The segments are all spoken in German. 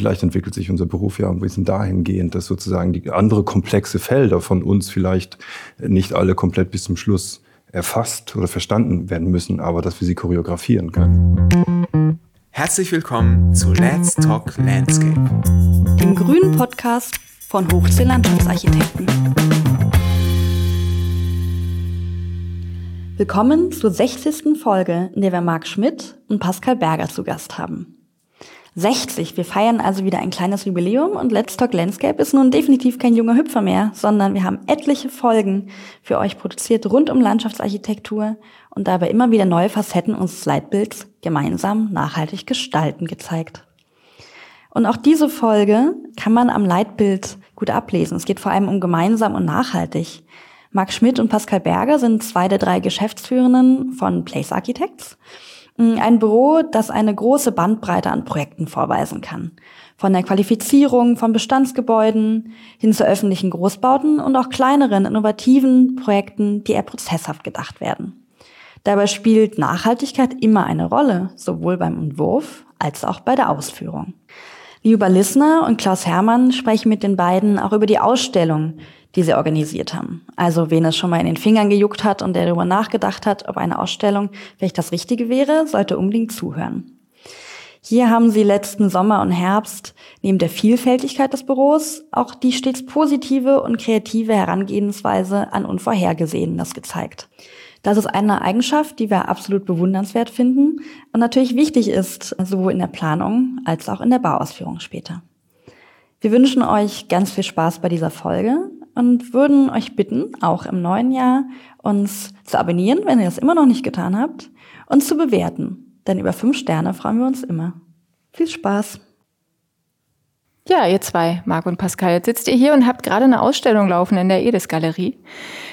vielleicht entwickelt sich unser Beruf ja ein bisschen dahingehend, dass sozusagen die andere komplexe Felder von uns vielleicht nicht alle komplett bis zum Schluss erfasst oder verstanden werden müssen, aber dass wir sie choreografieren können. Herzlich willkommen zu Let's Talk Landscape, dem grünen Podcast von Hochsee Landschaftsarchitekten. Willkommen zur 60. Folge, in der wir Marc Schmidt und Pascal Berger zu Gast haben. 60. Wir feiern also wieder ein kleines Jubiläum und Let's Talk Landscape ist nun definitiv kein junger Hüpfer mehr, sondern wir haben etliche Folgen für euch produziert rund um Landschaftsarchitektur und dabei immer wieder neue Facetten unseres Leitbilds gemeinsam nachhaltig gestalten gezeigt. Und auch diese Folge kann man am Leitbild gut ablesen. Es geht vor allem um gemeinsam und nachhaltig. Marc Schmidt und Pascal Berger sind zwei der drei Geschäftsführenden von Place Architects ein Büro, das eine große Bandbreite an Projekten vorweisen kann. Von der Qualifizierung von Bestandsgebäuden hin zu öffentlichen Großbauten und auch kleineren, innovativen Projekten, die eher prozesshaft gedacht werden. Dabei spielt Nachhaltigkeit immer eine Rolle, sowohl beim Entwurf als auch bei der Ausführung. Liuba Lissner und Klaus Hermann sprechen mit den beiden auch über die Ausstellung, die sie organisiert haben. Also wen es schon mal in den Fingern gejuckt hat und der darüber nachgedacht hat, ob eine Ausstellung vielleicht das Richtige wäre, sollte unbedingt zuhören. Hier haben sie letzten Sommer und Herbst neben der Vielfältigkeit des Büros auch die stets positive und kreative Herangehensweise an Unvorhergesehenes gezeigt. Das ist eine Eigenschaft, die wir absolut bewundernswert finden und natürlich wichtig ist, sowohl in der Planung als auch in der Bauausführung später. Wir wünschen euch ganz viel Spaß bei dieser Folge und würden euch bitten, auch im neuen Jahr uns zu abonnieren, wenn ihr das immer noch nicht getan habt, und zu bewerten. Denn über fünf Sterne freuen wir uns immer. Viel Spaß! Ja, ihr zwei, Marc und Pascal, jetzt sitzt ihr hier und habt gerade eine Ausstellung laufen in der Edis-Galerie.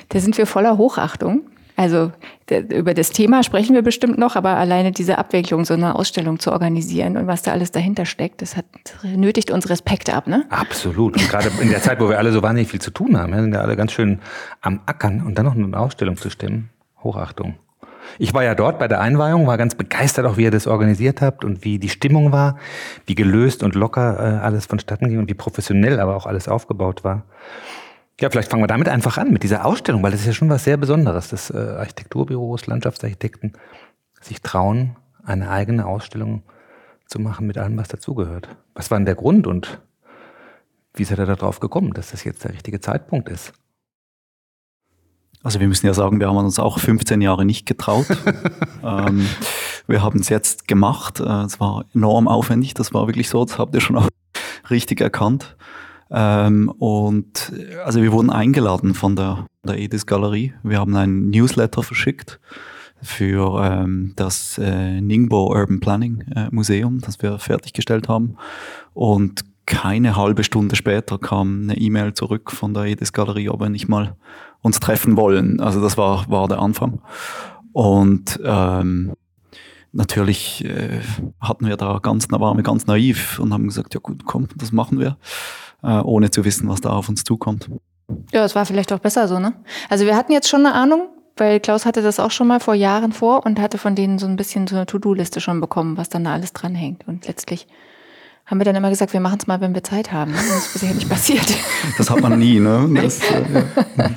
Da sind wir voller Hochachtung. Also über das Thema sprechen wir bestimmt noch, aber alleine diese Abwicklung, so eine Ausstellung zu organisieren und was da alles dahinter steckt, das hat nötigt uns Respekt ab, ne? Absolut. Und gerade in der Zeit, wo wir alle so wahnsinnig viel zu tun haben, sind ja alle ganz schön am Ackern und dann noch eine Ausstellung zu stemmen. Hochachtung. Ich war ja dort bei der Einweihung, war ganz begeistert auch, wie ihr das organisiert habt und wie die Stimmung war, wie gelöst und locker äh, alles vonstatten ging und wie professionell aber auch alles aufgebaut war. Ja, vielleicht fangen wir damit einfach an, mit dieser Ausstellung, weil das ist ja schon was sehr Besonderes, dass äh, Architekturbüros, Landschaftsarchitekten sich trauen, eine eigene Ausstellung zu machen mit allem, was dazugehört. Was war denn der Grund und wie seid ihr darauf gekommen, dass das jetzt der richtige Zeitpunkt ist? Also wir müssen ja sagen, wir haben uns auch 15 Jahre nicht getraut. ähm, wir haben es jetzt gemacht. Äh, es war enorm aufwendig, das war wirklich so, das habt ihr schon auch richtig erkannt. Ähm, und also wir wurden eingeladen von der, der Edis Galerie. Wir haben einen Newsletter verschickt für ähm, das äh, Ningbo Urban Planning äh, Museum, das wir fertiggestellt haben. Und keine halbe Stunde später kam eine E-Mail zurück von der Edis Galerie, ob wir nicht mal uns treffen wollen. Also das war, war der Anfang. Und ähm, natürlich äh, hatten wir da ganz, waren wir ganz naiv und haben gesagt, ja gut, komm, das machen wir ohne zu wissen, was da auf uns zukommt. Ja, es war vielleicht auch besser so, ne? Also wir hatten jetzt schon eine Ahnung, weil Klaus hatte das auch schon mal vor Jahren vor und hatte von denen so ein bisschen so eine To-Do-Liste schon bekommen, was dann da alles dranhängt. Und letztlich haben wir dann immer gesagt, wir machen es mal, wenn wir Zeit haben. Ne? Das ist bisher nicht passiert. Das hat man nie, ne? Das, äh, ja.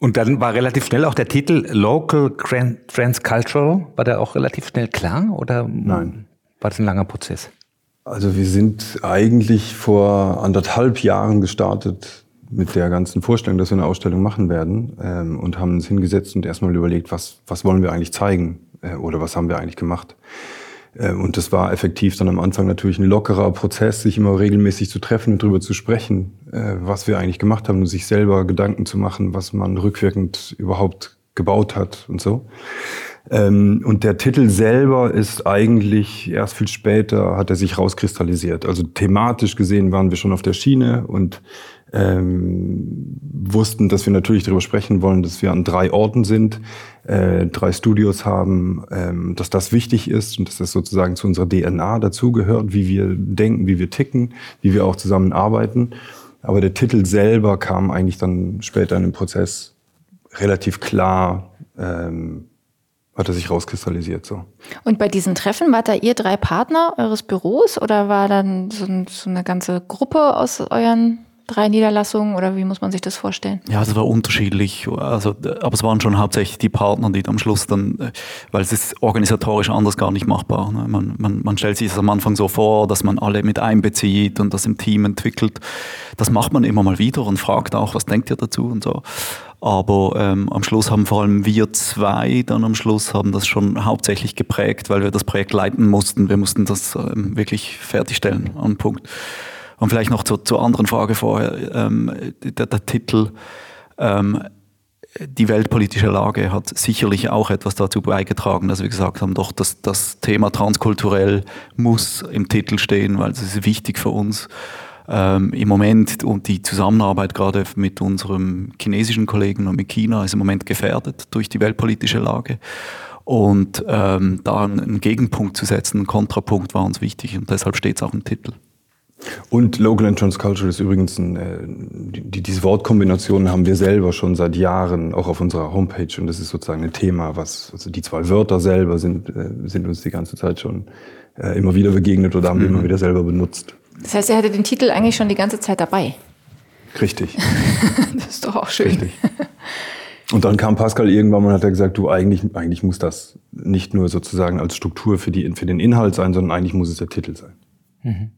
Und dann war relativ schnell auch der Titel Local Transcultural. War der auch relativ schnell klar oder Nein. war das ein langer Prozess? Also wir sind eigentlich vor anderthalb Jahren gestartet mit der ganzen Vorstellung, dass wir eine Ausstellung machen werden ähm, und haben uns hingesetzt und erstmal überlegt, was, was wollen wir eigentlich zeigen äh, oder was haben wir eigentlich gemacht. Äh, und das war effektiv dann am Anfang natürlich ein lockerer Prozess, sich immer regelmäßig zu treffen und darüber zu sprechen, äh, was wir eigentlich gemacht haben und sich selber Gedanken zu machen, was man rückwirkend überhaupt gebaut hat und so. Ähm, und der Titel selber ist eigentlich erst viel später hat er sich rauskristallisiert. Also thematisch gesehen waren wir schon auf der Schiene und ähm, wussten, dass wir natürlich darüber sprechen wollen, dass wir an drei Orten sind, äh, drei Studios haben, ähm, dass das wichtig ist und dass das sozusagen zu unserer DNA dazugehört, wie wir denken, wie wir ticken, wie wir auch zusammenarbeiten. Aber der Titel selber kam eigentlich dann später in dem Prozess relativ klar ähm, hat er sich rauskristallisiert so. Und bei diesen Treffen wart da ihr drei Partner eures Büros oder war dann so, so eine ganze Gruppe aus euren drei Niederlassungen oder wie muss man sich das vorstellen? Ja, es war unterschiedlich. Also, aber es waren schon hauptsächlich die Partner, die am Schluss dann, äh, weil es ist organisatorisch anders gar nicht machbar. Ne? Man, man, man stellt sich das am Anfang so vor, dass man alle mit einbezieht und das im Team entwickelt. Das macht man immer mal wieder und fragt auch, was denkt ihr dazu und so. Aber ähm, am Schluss haben vor allem wir zwei dann am Schluss haben das schon hauptsächlich geprägt, weil wir das Projekt leiten mussten. Wir mussten das ähm, wirklich fertigstellen an Punkt. Und vielleicht noch zu, zur anderen Frage vorher, ähm, der, der, Titel ähm, die weltpolitische Lage hat sicherlich auch etwas dazu beigetragen, dass wir gesagt haben, doch, das, das Thema transkulturell muss im Titel stehen, weil es ist wichtig für uns ähm, im Moment und die Zusammenarbeit gerade mit unserem chinesischen Kollegen und mit China ist im Moment gefährdet durch die weltpolitische Lage. Und ähm, da einen Gegenpunkt zu setzen, einen Kontrapunkt war uns wichtig und deshalb steht es auch im Titel. Und Local and Transcultural ist übrigens ein, äh, die, diese Wortkombinationen haben wir selber schon seit Jahren auch auf unserer Homepage und das ist sozusagen ein Thema, was also die zwei Wörter selber sind äh, sind uns die ganze Zeit schon äh, immer wieder begegnet oder haben wir mhm. immer wieder selber benutzt. Das heißt, er hatte den Titel eigentlich schon die ganze Zeit dabei. Richtig. das ist doch auch schön. Richtig. Und dann kam Pascal irgendwann und hat er gesagt, du eigentlich, eigentlich muss das nicht nur sozusagen als Struktur für, die, für den Inhalt sein, sondern eigentlich muss es der Titel sein. Mhm.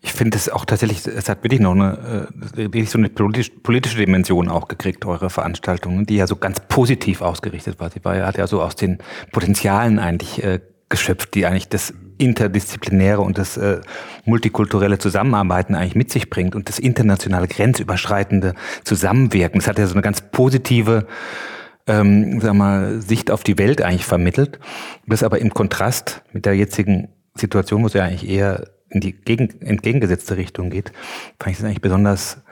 Ich finde es auch tatsächlich, es hat wirklich noch eine, äh, wirklich so eine politisch, politische Dimension auch gekriegt, eure Veranstaltung, die ja so ganz positiv ausgerichtet war. Sie war ja, hat ja so aus den Potenzialen eigentlich äh, geschöpft, die eigentlich das interdisziplinäre und das äh, multikulturelle Zusammenarbeiten eigentlich mit sich bringt und das internationale grenzüberschreitende Zusammenwirken. Es hat ja so eine ganz positive ähm, sag mal, Sicht auf die Welt eigentlich vermittelt. Das aber im Kontrast mit der jetzigen Situation, wo es ja eigentlich eher in die gegen, entgegengesetzte Richtung geht, fand ich das eigentlich besonders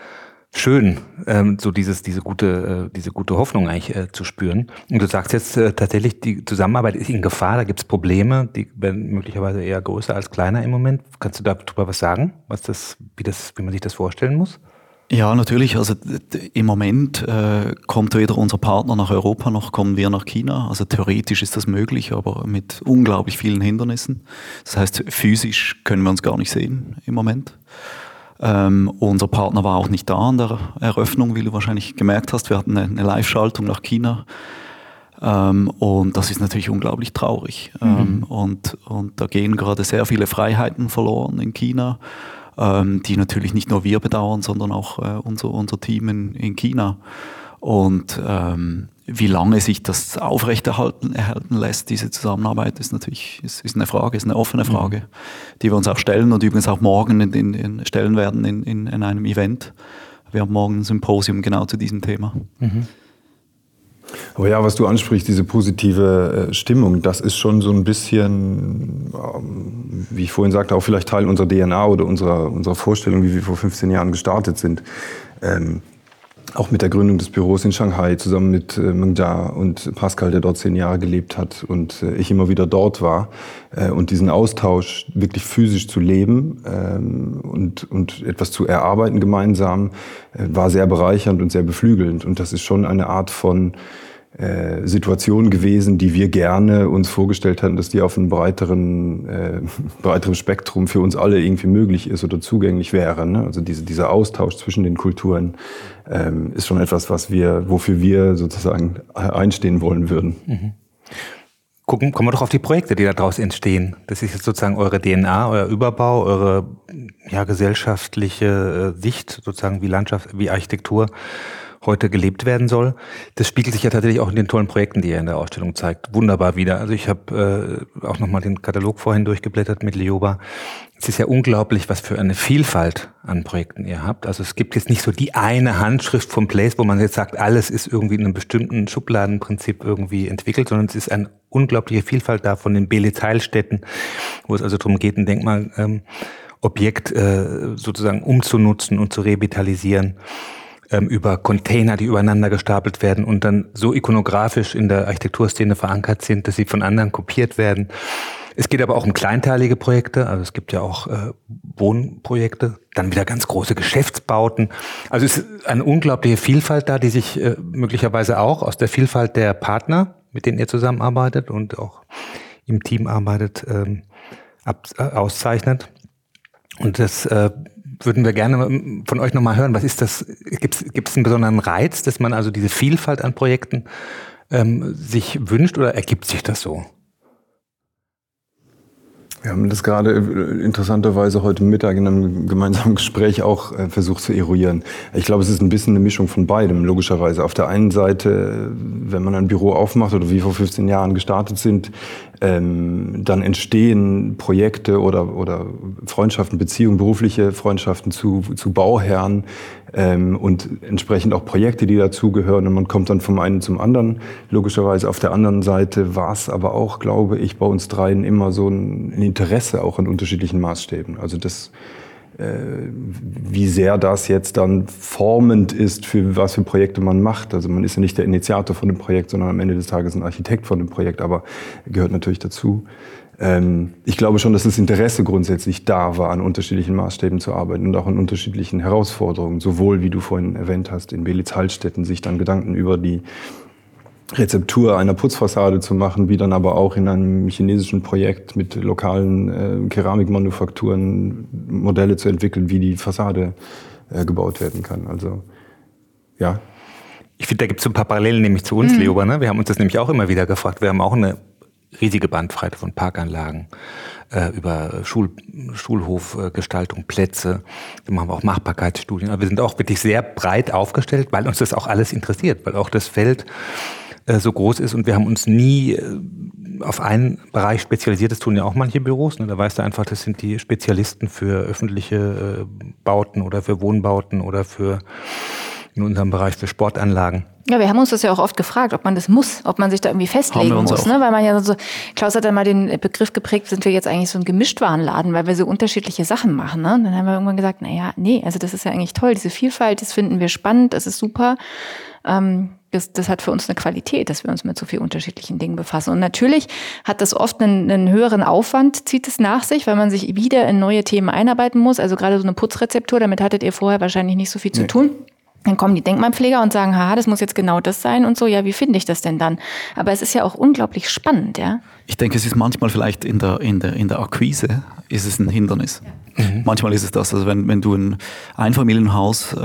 schön, ähm, so dieses, diese gute, äh, diese gute Hoffnung eigentlich äh, zu spüren. Und du sagst jetzt äh, tatsächlich, die Zusammenarbeit ist in Gefahr, da gibt es Probleme, die werden möglicherweise eher größer als kleiner im Moment. Kannst du darüber was sagen, was das, wie das, wie man sich das vorstellen muss? Ja, natürlich. Also im Moment äh, kommt weder unser Partner nach Europa noch kommen wir nach China. Also theoretisch ist das möglich, aber mit unglaublich vielen Hindernissen. Das heißt, physisch können wir uns gar nicht sehen im Moment. Ähm, unser Partner war auch nicht da an der Eröffnung, wie du wahrscheinlich gemerkt hast. Wir hatten eine, eine Live-Schaltung nach China. Ähm, und das ist natürlich unglaublich traurig. Mhm. Ähm, und, und da gehen gerade sehr viele Freiheiten verloren in China ähm, die natürlich nicht nur wir bedauern, sondern auch äh, unser, unser Team in, in China. Und ähm, wie lange sich das aufrechterhalten erhalten lässt, diese Zusammenarbeit, ist natürlich ist, ist eine Frage, ist eine offene mhm. Frage, mhm. die wir uns auch stellen und übrigens auch morgen in, in, in stellen werden in, in, in einem Event. Wir haben morgen ein Symposium genau zu diesem Thema. Mhm. Aber ja, was du ansprichst, diese positive äh, Stimmung, das ist schon so ein bisschen, ähm, wie ich vorhin sagte, auch vielleicht Teil unserer DNA oder unserer, unserer Vorstellung, wie wir vor 15 Jahren gestartet sind. Ähm, auch mit der Gründung des Büros in Shanghai zusammen mit äh, Meng Jia und Pascal, der dort zehn Jahre gelebt hat und äh, ich immer wieder dort war äh, und diesen Austausch wirklich physisch zu leben ähm, und, und etwas zu erarbeiten gemeinsam äh, war sehr bereichernd und sehr beflügelnd. Und das ist schon eine Art von äh, Situation gewesen, die wir gerne uns vorgestellt hatten, dass die auf einem breiteren, äh, breiteren Spektrum für uns alle irgendwie möglich ist oder zugänglich wäre. Ne? Also diese, dieser Austausch zwischen den Kulturen ähm, ist schon etwas, was wir, wofür wir sozusagen einstehen wollen würden. Mhm. Gucken, kommen wir doch auf die Projekte, die daraus entstehen. Das ist jetzt sozusagen eure DNA, euer Überbau, eure ja, gesellschaftliche äh, Sicht, sozusagen wie Landschaft, wie Architektur heute gelebt werden soll. Das spiegelt sich ja tatsächlich auch in den tollen Projekten, die ihr in der Ausstellung zeigt, wunderbar wieder. Also ich habe äh, auch nochmal den Katalog vorhin durchgeblättert mit Lioba. Es ist ja unglaublich, was für eine Vielfalt an Projekten ihr habt. Also es gibt jetzt nicht so die eine Handschrift vom Place, wo man jetzt sagt, alles ist irgendwie in einem bestimmten Schubladenprinzip irgendwie entwickelt, sondern es ist eine unglaubliche Vielfalt da von den Bele-Teilstätten, wo es also darum geht, ein Denkmal ähm, Objekt äh, sozusagen umzunutzen und zu revitalisieren ähm, über Container, die übereinander gestapelt werden und dann so ikonografisch in der Architekturszene verankert sind, dass sie von anderen kopiert werden. Es geht aber auch um kleinteilige Projekte, also es gibt ja auch äh, Wohnprojekte, dann wieder ganz große Geschäftsbauten. Also es ist eine unglaubliche Vielfalt da, die sich äh, möglicherweise auch aus der Vielfalt der Partner mit denen ihr zusammenarbeitet und auch im Team arbeitet, ähm, ab, äh, auszeichnet. Und das äh, würden wir gerne von euch nochmal hören. Was ist das? Gibt es einen besonderen Reiz, dass man also diese Vielfalt an Projekten ähm, sich wünscht oder ergibt sich das so? Wir haben das gerade äh, interessanterweise heute Mittag in einem gemeinsamen Gespräch auch äh, versucht zu eruieren. Ich glaube, es ist ein bisschen eine Mischung von beidem, logischerweise. Auf der einen Seite, wenn man ein Büro aufmacht oder wie vor 15 Jahren gestartet sind, ähm, dann entstehen Projekte oder, oder Freundschaften, Beziehungen, berufliche Freundschaften zu, zu Bauherren ähm, und entsprechend auch Projekte, die dazugehören. Und man kommt dann vom einen zum anderen. Logischerweise auf der anderen Seite war es aber auch, glaube ich, bei uns dreien immer so ein, Interesse auch an unterschiedlichen Maßstäben. Also das wie sehr das jetzt dann formend ist, für was für Projekte man macht. Also man ist ja nicht der Initiator von dem Projekt, sondern am Ende des Tages ein Architekt von dem Projekt, aber gehört natürlich dazu. Ähm, ich glaube schon, dass das Interesse grundsätzlich da war, an unterschiedlichen Maßstäben zu arbeiten und auch an unterschiedlichen Herausforderungen. Sowohl, wie du vorhin erwähnt hast, in Belitz-Hallstätten sich dann Gedanken über die Rezeptur einer Putzfassade zu machen, wie dann aber auch in einem chinesischen Projekt mit lokalen äh, Keramikmanufakturen Modelle zu entwickeln, wie die Fassade äh, gebaut werden kann. Also ja. Ich finde, da gibt es so ein paar Parallelen nämlich zu uns, mhm. Leober. Ne? Wir haben uns das nämlich auch immer wieder gefragt. Wir haben auch eine riesige Bandbreite von Parkanlagen äh, über Schul Schulhofgestaltung, Plätze. Wir machen auch Machbarkeitsstudien. Aber wir sind auch wirklich sehr breit aufgestellt, weil uns das auch alles interessiert, weil auch das Feld äh, so groß ist und wir haben uns nie äh, auf einen Bereich spezialisiert. Das tun ja auch manche Büros. Ne? Da weißt du einfach, das sind die Spezialisten für öffentliche äh, Bauten oder für Wohnbauten oder für in unserem Bereich für Sportanlagen. Ja, wir haben uns das ja auch oft gefragt, ob man das muss, ob man sich da irgendwie festlegen muss, ne? Weil man ja so, Klaus hat dann mal den Begriff geprägt, sind wir jetzt eigentlich so ein Gemischtwarenladen, weil wir so unterschiedliche Sachen machen, ne? Und dann haben wir irgendwann gesagt, na ja, nee, also das ist ja eigentlich toll, diese Vielfalt, das finden wir spannend, das ist super. Ähm, das, das hat für uns eine Qualität, dass wir uns mit so vielen unterschiedlichen Dingen befassen. Und natürlich hat das oft einen, einen höheren Aufwand, zieht es nach sich, weil man sich wieder in neue Themen einarbeiten muss. Also gerade so eine Putzrezeptur, damit hattet ihr vorher wahrscheinlich nicht so viel nee. zu tun. Dann kommen die Denkmalpfleger und sagen, haha, das muss jetzt genau das sein und so. Ja, wie finde ich das denn dann? Aber es ist ja auch unglaublich spannend, ja. Ich denke, es ist manchmal vielleicht in der, in der, in der Akquise ist es ein Hindernis. Ja. Mhm. Manchmal ist es das, also wenn, wenn du ein Einfamilienhaus äh,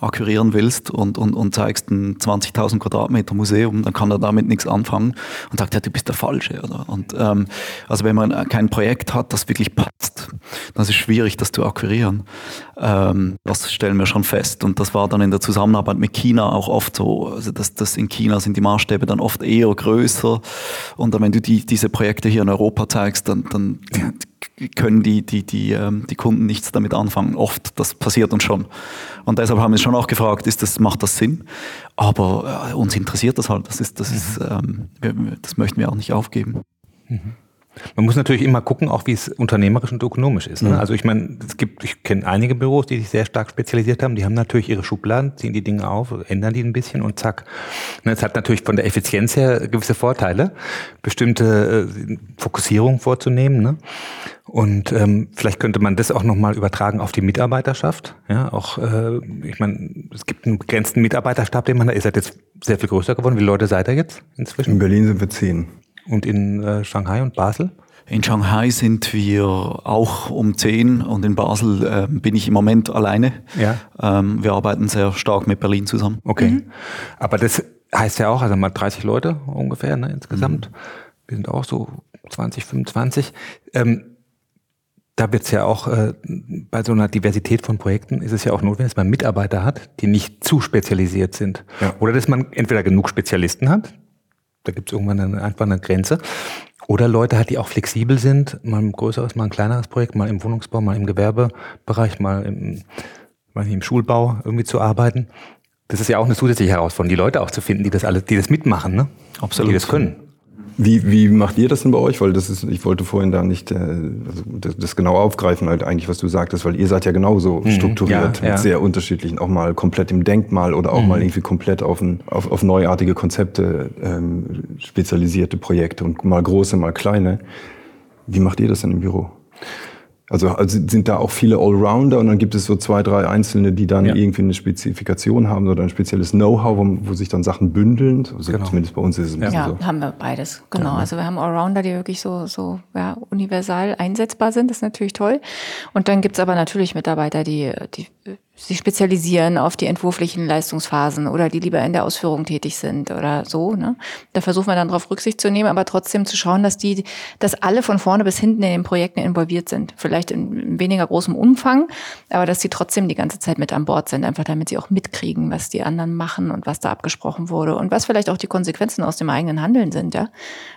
akquirieren willst und, und, und zeigst ein 20.000 Quadratmeter Museum, dann kann er damit nichts anfangen und sagt, ja, du bist der Falsche. Oder? Und, ähm, also wenn man kein Projekt hat, das wirklich passt, dann ist es schwierig, das zu akquirieren. Ähm, das stellen wir schon fest. Und das war dann in der Zusammenarbeit mit China auch oft so. Also das, das in China sind die Maßstäbe dann oft eher größer. Und dann, wenn du die, diese Projekte hier in Europa zeigst, dann, dann können die, die, die, ähm, die Kunden nichts damit anfangen. Oft, das passiert uns schon. Und deshalb haben wir uns schon auch gefragt, ist das, macht das Sinn? Aber äh, uns interessiert das halt. Das, ist, das, ist, ähm, das möchten wir auch nicht aufgeben. Mhm. Man muss natürlich immer gucken, auch wie es unternehmerisch und ökonomisch ist. Ne? Mhm. Also ich meine, es gibt, ich kenne einige Büros, die sich sehr stark spezialisiert haben. Die haben natürlich ihre Schubladen, ziehen die Dinge auf, ändern die ein bisschen und zack. Ne, es hat natürlich von der Effizienz her gewisse Vorteile, bestimmte äh, Fokussierung vorzunehmen. Ne? Und ähm, vielleicht könnte man das auch nochmal übertragen auf die Mitarbeiterschaft. Ja, auch, äh, ich meine, es gibt einen begrenzten Mitarbeiterstab, den man da, ihr seid jetzt sehr viel größer geworden. Wie viele Leute seid ihr jetzt inzwischen? In Berlin sind wir zehn. Und in äh, Shanghai und Basel? In Shanghai sind wir auch um zehn und in Basel äh, bin ich im Moment alleine. Ja. Ähm, wir arbeiten sehr stark mit Berlin zusammen. Okay. Mhm. Aber das heißt ja auch, also mal 30 Leute ungefähr ne, insgesamt. Mhm. Wir sind auch so 20, 25. Ähm, da wird es ja auch äh, bei so einer Diversität von Projekten ist es ja auch notwendig, dass man Mitarbeiter hat, die nicht zu spezialisiert sind. Ja. Oder dass man entweder genug Spezialisten hat, da gibt es irgendwann eine, einfach eine Grenze. Oder Leute hat, die auch flexibel sind, mal ein größeres, mal ein kleineres Projekt, mal im Wohnungsbau, mal im Gewerbebereich, mal im, mal im Schulbau irgendwie zu arbeiten. Das ist ja auch eine zusätzliche Herausforderung, die Leute auch zu finden, die das alles, die das mitmachen, ne? Absolut. Die das können. Wie, wie macht ihr das denn bei euch? Weil das ist, ich wollte vorhin da nicht äh, also das, das genau aufgreifen, halt eigentlich, was du sagtest, weil ihr seid ja genauso mhm, strukturiert ja, ja. mit sehr unterschiedlichen, auch mal komplett im Denkmal oder auch mhm. mal irgendwie komplett auf, ein, auf, auf neuartige Konzepte ähm, spezialisierte Projekte und mal große, mal kleine. Wie macht ihr das denn im Büro? Also, also sind da auch viele Allrounder und dann gibt es so zwei, drei Einzelne, die dann Ja. irgendwie eine Spezifikation haben oder ein spezielles Know-how, wo, wo sich dann Sachen bündeln. Also Genau. Zumindest bei uns ist es ein bisschen Ja, so. haben wir beides. Genau. Also wir haben Allrounder, die wirklich so, so ja, universal einsetzbar sind. Das ist natürlich toll. Und dann gibt's aber natürlich Mitarbeiter, die, die sich spezialisieren auf die entwurflichen Leistungsphasen oder die lieber in der Ausführung tätig sind oder so. Ne? Da versuchen wir dann darauf Rücksicht zu nehmen, aber trotzdem zu schauen, dass die, dass alle von vorne bis hinten in den Projekten involviert sind. Vielleicht in weniger großem Umfang, aber dass sie trotzdem die ganze Zeit mit an Bord sind, einfach damit sie auch mitkriegen, was die anderen machen und was da abgesprochen wurde und was vielleicht auch die Konsequenzen aus dem eigenen Handeln sind, ja.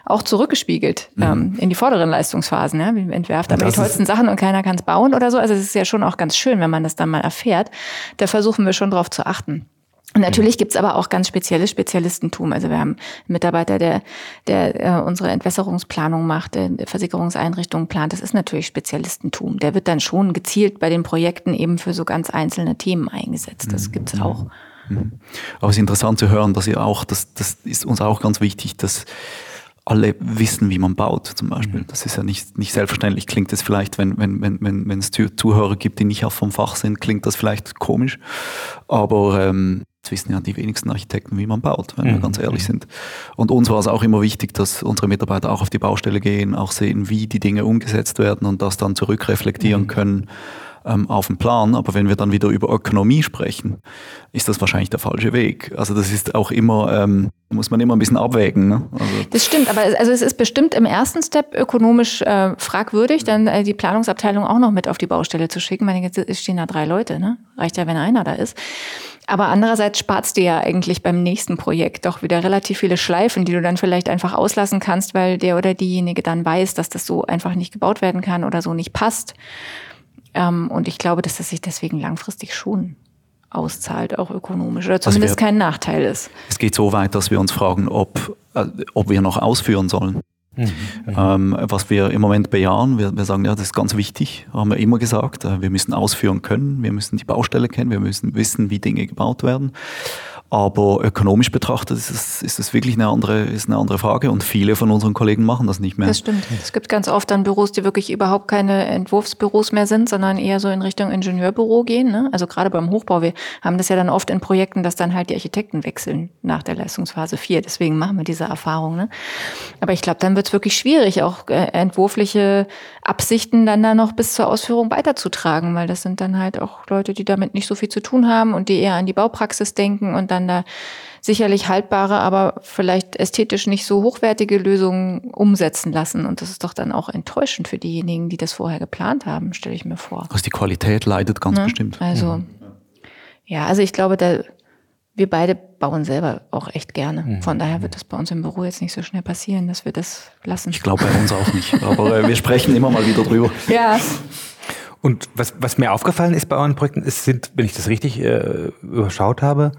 Auch zurückgespiegelt ähm, in die vorderen Leistungsphasen, ja. Wir entwerfen aber die tollsten Sachen und keiner kann es bauen oder so. Also es ist ja schon auch ganz schön, wenn man das dann mal erfährt. Da versuchen wir schon drauf zu achten. Und natürlich gibt's aber auch ganz spezielles Spezialistentum. Also wir haben einen Mitarbeiter, der, der äh, unsere Entwässerungsplanung macht, der Versicherungseinrichtungen plant. Das ist natürlich Spezialistentum. Der wird dann schon gezielt bei den Projekten eben für so ganz einzelne Themen eingesetzt. Das gibt's auch. Aber es ist interessant zu hören, dass ihr auch, das, das ist uns auch ganz wichtig, dass alle wissen, wie man baut, zum Beispiel. Das ist ja nicht, nicht selbstverständlich. Klingt es vielleicht, wenn, wenn, wenn, wenn, wenn es Zuh- Zuhörer gibt, die nicht auch vom Fach sind, klingt das vielleicht komisch. Aber ähm, das wissen ja die wenigsten Architekten, wie man baut, wenn wir ganz ehrlich sind. Und uns war es auch immer wichtig, dass unsere Mitarbeiter auch auf die Baustelle gehen, auch sehen, wie die Dinge umgesetzt werden und das dann zurückreflektieren können ähm, auf den Plan. Aber wenn wir dann wieder über Ökonomie sprechen, ist das wahrscheinlich der falsche Weg. Also das ist auch immer, ähm, muss man immer ein bisschen abwägen. Ne? Also, Das stimmt, aber es- also es ist bestimmt im ersten Step ökonomisch äh, fragwürdig, dann äh, die Planungsabteilung auch noch mit auf die Baustelle zu schicken. Meine, jetzt stehen da drei Leute, ne? Reicht ja, wenn einer da ist. Aber andererseits sparst du ja eigentlich beim nächsten Projekt doch wieder relativ viele Schleifen, die du dann vielleicht einfach auslassen kannst, weil der oder diejenige dann weiß, dass das so einfach nicht gebaut werden kann oder so nicht passt. Ähm, und ich glaube, dass das sich deswegen langfristig schon auszahlt, auch ökonomisch, oder zumindest wir- kein Nachteil ist. es geht so weit, dass wir uns fragen, ob, äh, ob wir noch ausführen sollen. Ähm, was wir im Moment bejahen, wir, wir sagen, ja, das ist ganz wichtig, haben wir immer gesagt. Äh, wir müssen ausführen können, wir müssen die Baustelle kennen, wir müssen wissen, wie Dinge gebaut werden. Aber ökonomisch betrachtet ist es, ist es wirklich eine andere, ist eine andere Frage und viele von unseren Kollegen machen das nicht mehr. Das stimmt. Es gibt ganz oft dann Büros, die wirklich überhaupt keine Entwurfsbüros mehr sind, sondern eher so in Richtung Ingenieurbüro gehen. Ne? Also gerade beim Hochbau, wir haben das ja dann oft in Projekten, dass dann halt die Architekten wechseln nach der Leistungsphase 4. Deswegen machen wir diese Erfahrung. Ne? Aber ich glaube, dann wird es wirklich schwierig, auch äh, entwurfliche Absichten dann da noch bis zur Ausführung weiterzutragen, weil das sind dann halt auch Leute, die damit nicht so viel zu tun haben und die eher an die Baupraxis denken und dann da sicherlich haltbare, aber vielleicht ästhetisch nicht so hochwertige Lösungen umsetzen lassen. Und das ist doch dann auch enttäuschend für diejenigen, die das vorher geplant haben, stelle ich mir vor. Also die Qualität leidet ganz Ne? bestimmt. Also, ja, also ich glaube, da, wir beide bauen selber auch echt gerne. Mhm. Von daher wird das bei uns im Büro jetzt nicht so schnell passieren, dass wir das lassen. Ich glaube bei uns auch nicht. Aber äh, wir sprechen immer mal wieder drüber. ja, Und was, was mir aufgefallen ist bei euren Projekten, es sind, wenn ich das richtig äh, überschaut habe,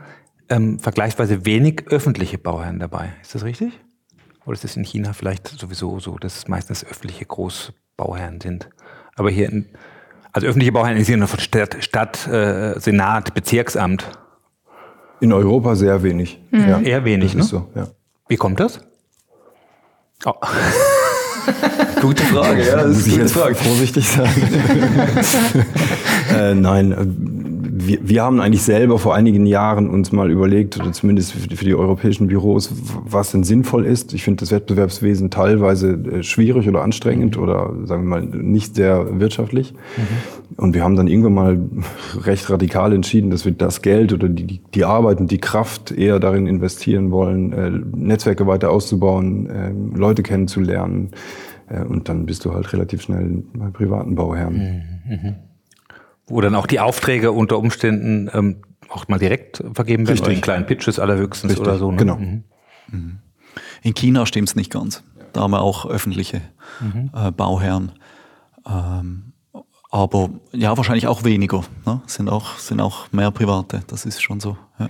ähm, vergleichsweise wenig öffentliche Bauherren dabei. Ist das richtig? Oder ist es in China vielleicht sowieso so, dass es meistens öffentliche Großbauherren sind? Aber hier, in, also öffentliche Bauherren im Sinne von Stadt, Stadt äh, Senat, Bezirksamt. In Europa sehr wenig. Ja, Eher wenig, das ne? so, ja. Wie kommt das? Oh. Gute Frage, ja. Das Muss ist ich eine jetzt gute Frage. vorsichtig sein? äh, nein, äh, wir, wir haben eigentlich selber vor einigen Jahren uns mal überlegt, oder zumindest für die, für die europäischen Büros, was denn sinnvoll ist. Ich finde das Wettbewerbswesen teilweise äh, schwierig oder anstrengend oder sagen wir mal nicht sehr wirtschaftlich. Und wir haben dann irgendwann mal recht radikal entschieden, dass wir das Geld oder die, die- Arbeit und die Kraft eher darin investieren wollen, äh, Netzwerke weiter auszubauen, äh, Leute kennenzulernen. Äh, Und dann bist du halt relativ schnell bei privaten Bauherren. Wo dann auch die Aufträge unter Umständen ähm, auch mal direkt vergeben werden, Richtig. in kleinen Pitches allerhöchstens Richtig, oder so. Ne? genau. Mhm. In China stimmt es nicht ganz. Da haben wir auch öffentliche äh, Bauherren. Ähm, aber ja, wahrscheinlich auch weniger. Ne? Sind, auch, sind auch mehr private. Das ist schon so. Ja.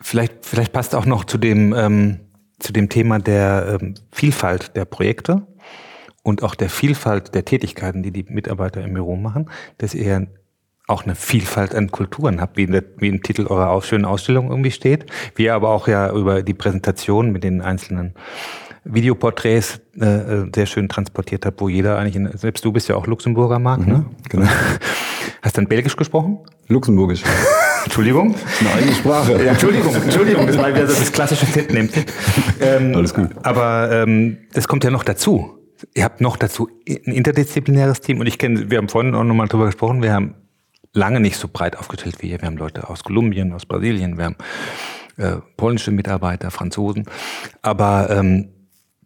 Vielleicht, vielleicht passt auch noch zu dem, ähm, zu dem Thema der ähm, Vielfalt der Projekte und auch der Vielfalt der Tätigkeiten, die die Mitarbeiter im Büro machen, dass ihr auch eine Vielfalt an Kulturen habt, wie, in der, wie im Titel eurer schönen Ausstellung irgendwie steht, wie ihr aber auch ja über die Präsentation mit den einzelnen Videoporträts äh, äh, sehr schön transportiert habe, wo jeder eigentlich, in, selbst du bist ja auch Luxemburger, Marc, ne? Genau. Hast du dann Belgisch gesprochen? Luxemburgisch. Entschuldigung? Eine eigene Sprache. Ja, Entschuldigung, Entschuldigung, das war wieder so das klassische Fettnehmen. Ähm, Alles gut. Aber ähm, das kommt ja noch dazu. Ihr habt noch dazu ein interdisziplinäres Team und ich kenne, wir haben vorhin auch nochmal drüber gesprochen, wir haben lange nicht so breit aufgestellt wie ihr. Wir haben Leute aus Kolumbien, aus Brasilien, wir haben äh, polnische Mitarbeiter, Franzosen. Aber ähm,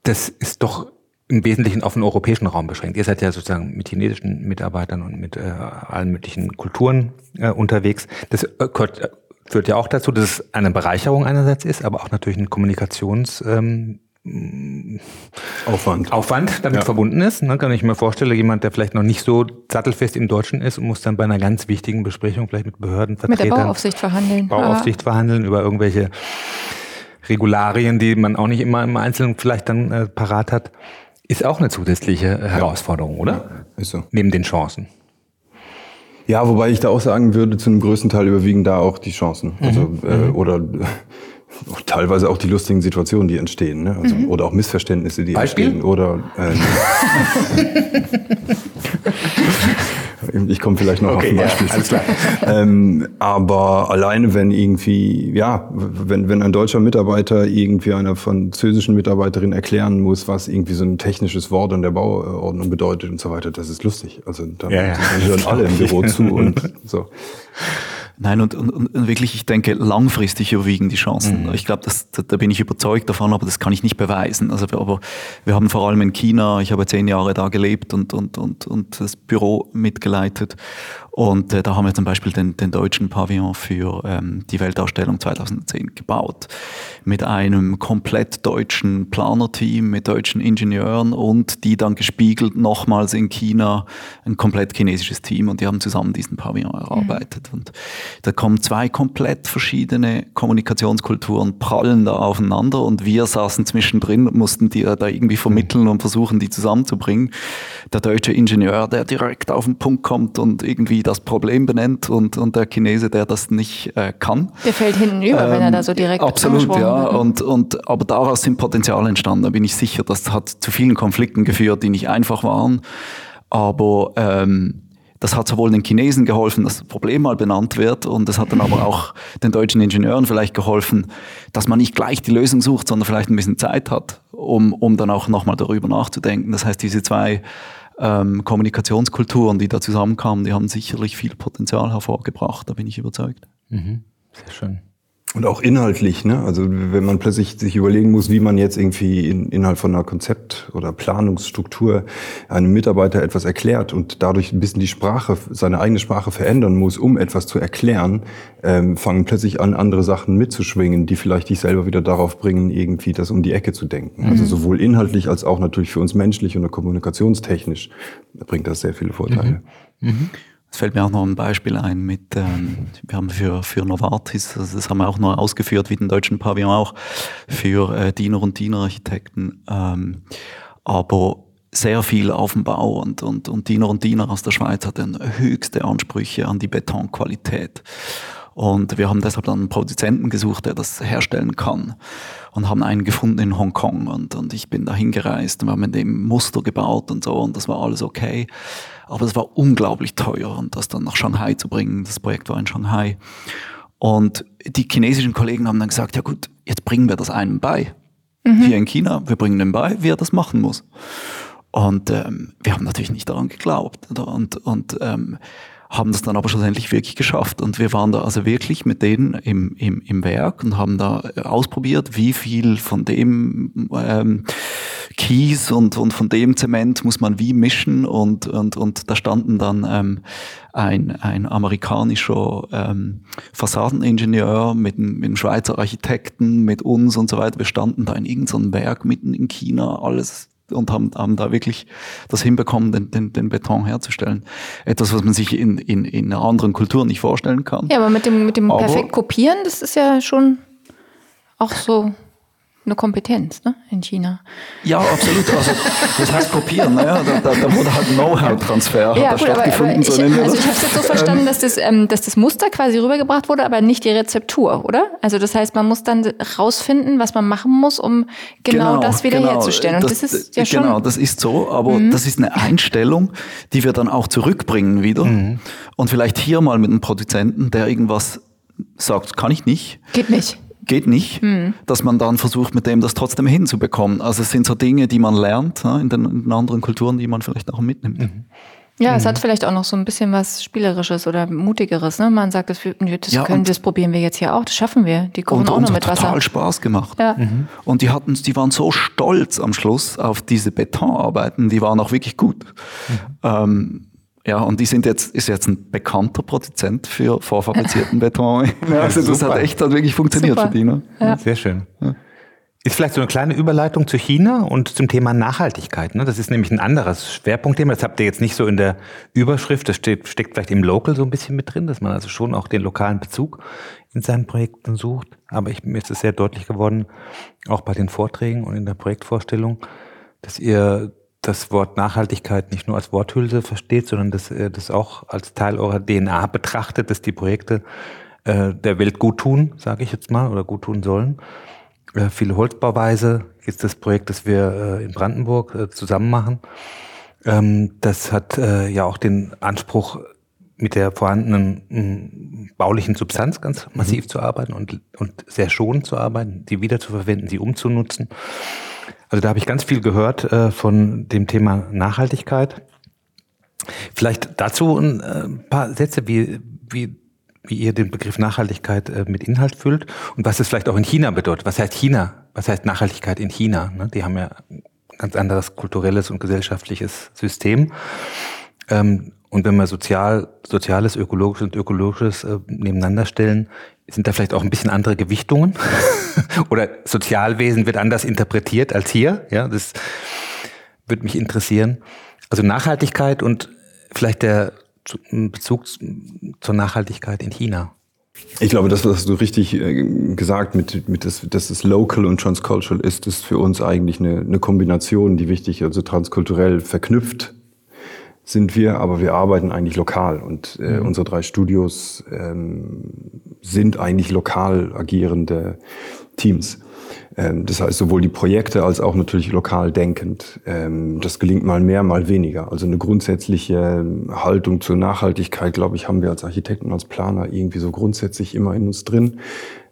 das ist doch im Wesentlichen auf den europäischen Raum beschränkt. Ihr seid ja sozusagen mit chinesischen Mitarbeitern und mit äh, allen möglichen Kulturen äh, unterwegs. Das äh, gehört, äh, führt ja auch dazu, dass es eine Bereicherung einerseits ist, aber auch natürlich ein Kommunikations... Ähm, Aufwand. Aufwand damit Ja. verbunden ist. Ne, kann ich mir vorstellen, jemand, der vielleicht noch nicht so sattelfest im Deutschen ist und muss dann bei einer ganz wichtigen Besprechung vielleicht mit Mit der Behördenvertretern, Bauaufsicht verhandeln. Bauaufsicht verhandeln über irgendwelche Regularien, die man auch nicht immer im Einzelnen vielleicht dann äh, parat hat, ist auch eine zusätzliche Herausforderung, oder? Ist so. Neben den Chancen. Ja, wobei ich da auch sagen würde, zu einem größten Teil überwiegen da auch die Chancen. Also, äh, oder auch teilweise auch die lustigen Situationen, die entstehen. Ne? Also, Oder auch Missverständnisse, die Beispiel? entstehen. Oder ähm, ich komme vielleicht noch auf ein ja, Beispiel. alles klar. ähm, aber alleine, wenn irgendwie, ja, wenn, wenn ein deutscher Mitarbeiter irgendwie einer französischen Mitarbeiterin erklären muss, was irgendwie so ein technisches Wort in der Bauordnung bedeutet und so weiter, das ist lustig. Also da Ja, ja. da hören alle im Büro zu und so. Nein, und, und, und wirklich, ich denke, langfristig überwiegen die Chancen. Ich glaube, da, da bin ich überzeugt davon, aber das kann ich nicht beweisen. Also, aber wir haben vor allem in China, ich habe zehn Jahre da gelebt und, und, und, und das Büro mitgeleitet. Und äh, da haben wir zum Beispiel den, den deutschen Pavillon für ähm, die Weltausstellung 2010 gebaut. Mit einem komplett deutschen Planerteam, mit deutschen Ingenieuren und die dann gespiegelt nochmals in China ein komplett chinesisches Team und die haben zusammen diesen Pavillon erarbeitet. Und da kommen zwei komplett verschiedene Kommunikationskulturen, prallen da aufeinander und wir saßen zwischendrin und mussten die da irgendwie vermitteln und versuchen, die zusammenzubringen. Der deutsche Ingenieur, der direkt auf den Punkt kommt und irgendwie das Problem benennt und, und der Chinese, der das nicht äh, kann. Der fällt hinten über, wenn er da so direkt Ähm, Absolut, angesprochen ja. wird. Und, und, aber daraus sind Potenziale entstanden. Da bin ich sicher, das hat zu vielen Konflikten geführt, die nicht einfach waren. Aber ähm, das hat sowohl den Chinesen geholfen, dass das Problem mal benannt wird, und es hat dann aber auch den deutschen Ingenieuren vielleicht geholfen, dass man nicht gleich die Lösung sucht, sondern vielleicht ein bisschen Zeit hat, um, um dann auch nochmal darüber nachzudenken. Das heißt, diese zwei ähm, Kommunikationskulturen, die da zusammenkamen, die haben sicherlich viel Potenzial hervorgebracht, da bin ich überzeugt. Sehr schön. Und auch inhaltlich, ne? Also wenn man plötzlich sich überlegen muss, wie man jetzt irgendwie in, innerhalb von einer Konzept- oder Planungsstruktur einem Mitarbeiter etwas erklärt und dadurch ein bisschen die Sprache, seine eigene Sprache verändern muss, um etwas zu erklären, ähm, fangen plötzlich an, andere Sachen mitzuschwingen, die vielleicht dich selber wieder darauf bringen, irgendwie das um die Ecke zu denken. Also sowohl inhaltlich als auch natürlich für uns menschlich und kommunikationstechnisch bringt das sehr viele Vorteile. Es fällt mir auch noch ein Beispiel ein mit, ähm, wir haben für, für Novartis, also das haben wir auch noch ausgeführt, wie den deutschen Pavillon auch, für äh, Diener und Dienerarchitekten, ähm, aber sehr viel auf dem Bau und, und, und Diener und Diener aus der Schweiz hatten höchste Ansprüche an die Betonqualität. Und wir haben deshalb dann einen Produzenten gesucht, der das herstellen kann. Und haben einen gefunden in Hongkong. Und, und ich bin da hingereist und wir haben mit dem Muster gebaut und so. Und das war alles okay. Aber es war unglaublich teuer. Und das dann nach Shanghai zu bringen, das Projekt war in Shanghai. Und die chinesischen Kollegen haben dann gesagt, ja gut, jetzt bringen wir das einem bei. Hier in China, wir bringen dem bei, wie er das machen muss. Und ähm, wir haben natürlich nicht daran geglaubt. Oder? Und, und ähm, haben das dann aber schlussendlich wirklich geschafft. Und wir waren da also wirklich mit denen im, im, im Werk und haben da äh, ausprobiert, wie viel von dem ähm, Kies und, und von dem Zement muss man wie mischen. Und, und, und da standen dann ähm, ein, ein amerikanischer ähm, Fassadeningenieur mit, einem- mit einem Schweizer Architekten, mit uns und so weiter. Wir standen da in irgendeinem Werk mitten in China, alles und haben, haben da wirklich das hinbekommen, den, den, den Beton herzustellen. Etwas, was man sich in, in, in einer anderen Kultur nicht vorstellen kann. Ja, aber mit dem, mit dem Aber- perfekt kopieren, das ist ja schon auch so eine Kompetenz ne, in China. Ja, absolut. Also, das heißt kopieren. Naja, da, da, da wurde halt Know-how-Transfer Ja, gut, da aber, aber stattgefunden. ich, also das. ich habe es jetzt so verstanden, dass das, ähm, dass das Muster quasi rübergebracht wurde, aber nicht die Rezeptur, oder? Also das heißt, man muss dann rausfinden, was man machen muss, um genau, das wiederherzustellen. Und das, ist ja schon. Genau, das ist so, aber das ist eine Einstellung, die wir dann auch zurückbringen wieder. Und vielleicht hier mal mit einem Produzenten, der irgendwas sagt, kann ich nicht, Geht nicht. Geht nicht, dass man dann versucht, mit dem das trotzdem hinzubekommen. Also es sind so Dinge, die man lernt ne, in, den, in den anderen Kulturen, die man vielleicht auch mitnimmt. Ja, es hat vielleicht auch noch so ein bisschen was Spielerisches oder Mutigeres. Ne? Man sagt, das, wir- das, Ja, können, das probieren wir jetzt hier auch, das schaffen wir. Die kochen auch noch hat mit Wasser. total Spaß gemacht. Ja. Und die hatten, die waren so stolz am Schluss auf diese Betonarbeiten, die waren auch wirklich gut. Ähm, ja, und die sind jetzt, ist jetzt ein bekannter Produzent für vorfabrizierten Beton. Ja, also das super. hat echt hat wirklich funktioniert Super. für die. Ne? Sehr schön. Ist vielleicht so eine kleine Überleitung zu China und zum Thema Nachhaltigkeit. Ne? Das ist nämlich ein anderes Schwerpunktthema. Das habt ihr jetzt nicht so in der Überschrift. Das steht, steckt vielleicht im Local so ein bisschen mit drin, dass man also schon auch den lokalen Bezug in seinen Projekten sucht. Aber ich, mir ist es sehr deutlich geworden, auch bei den Vorträgen und in der Projektvorstellung, dass ihr das Wort Nachhaltigkeit nicht nur als Worthülse versteht, sondern dass ihr das auch als Teil eurer DNA betrachtet, dass die Projekte äh, der Welt gut tun, sage ich jetzt mal, oder gut tun sollen. Äh, viele Holzbauweise ist das Projekt, das wir äh, in Brandenburg äh, zusammen machen. Ähm, das hat äh, ja auch den Anspruch, mit der vorhandenen mh, baulichen Substanz ganz massiv zu arbeiten und, und sehr schonend zu arbeiten, sie wiederzuverwenden, sie umzunutzen. Also da habe ich ganz viel gehört äh, von dem Thema Nachhaltigkeit. Vielleicht dazu ein äh, paar Sätze, wie, wie, wie ihr den Begriff Nachhaltigkeit äh, mit Inhalt füllt und was es vielleicht auch in China bedeutet. Was heißt China? Was heißt Nachhaltigkeit in China? Ne? Die haben ja ein ganz anderes kulturelles und gesellschaftliches System. Ähm, und wenn wir sozial, soziales, ökologisches und ökologisches äh, nebeneinander stellen, sind da vielleicht auch ein bisschen andere Gewichtungen. Oder Sozialwesen wird anders interpretiert als hier. Ja, das würde mich interessieren. Also Nachhaltigkeit und vielleicht der zu- Bezug zur Nachhaltigkeit in China. Ich glaube, das, was du richtig äh, gesagt mit, mit das, dass es local und transcultural ist, ist für uns eigentlich eine, eine Kombination, die wichtig. Also transkulturell verknüpft sind wir, aber wir arbeiten eigentlich lokal. Und äh, unsere drei Studios ähm, sind eigentlich lokal agierende Teams. Ähm, das heißt, sowohl die Projekte als auch natürlich lokal denkend. Ähm, das gelingt mal mehr, mal weniger. Also eine grundsätzliche ähm, Haltung zur Nachhaltigkeit, glaube ich, haben wir als Architekten, als Planer irgendwie so grundsätzlich immer in uns drin.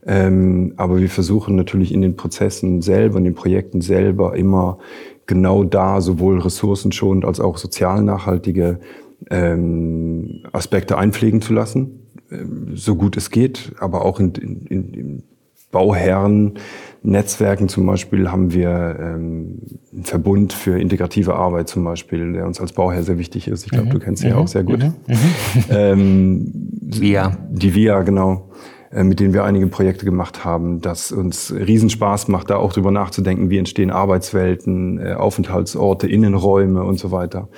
Ähm, aber wir versuchen natürlich in den Prozessen selber, in den Projekten selber immer genau da sowohl ressourcenschonend als auch sozial nachhaltige ähm, Aspekte einpflegen zu lassen, ähm, so gut es geht, aber auch in, in, in, Bauherren-Netzwerken zum Beispiel haben wir ähm, einen Verbund für integrative Arbeit zum Beispiel, der uns als Bauherr sehr wichtig ist. Ich glaube, du kennst sie ja auch sehr gut. Ähm, VIA. Die VIA, genau, mit denen wir einige Projekte gemacht haben, dass uns Riesenspaß macht, da auch drüber nachzudenken, wie entstehen Arbeitswelten, äh, Aufenthaltsorte, Innenräume und so weiter.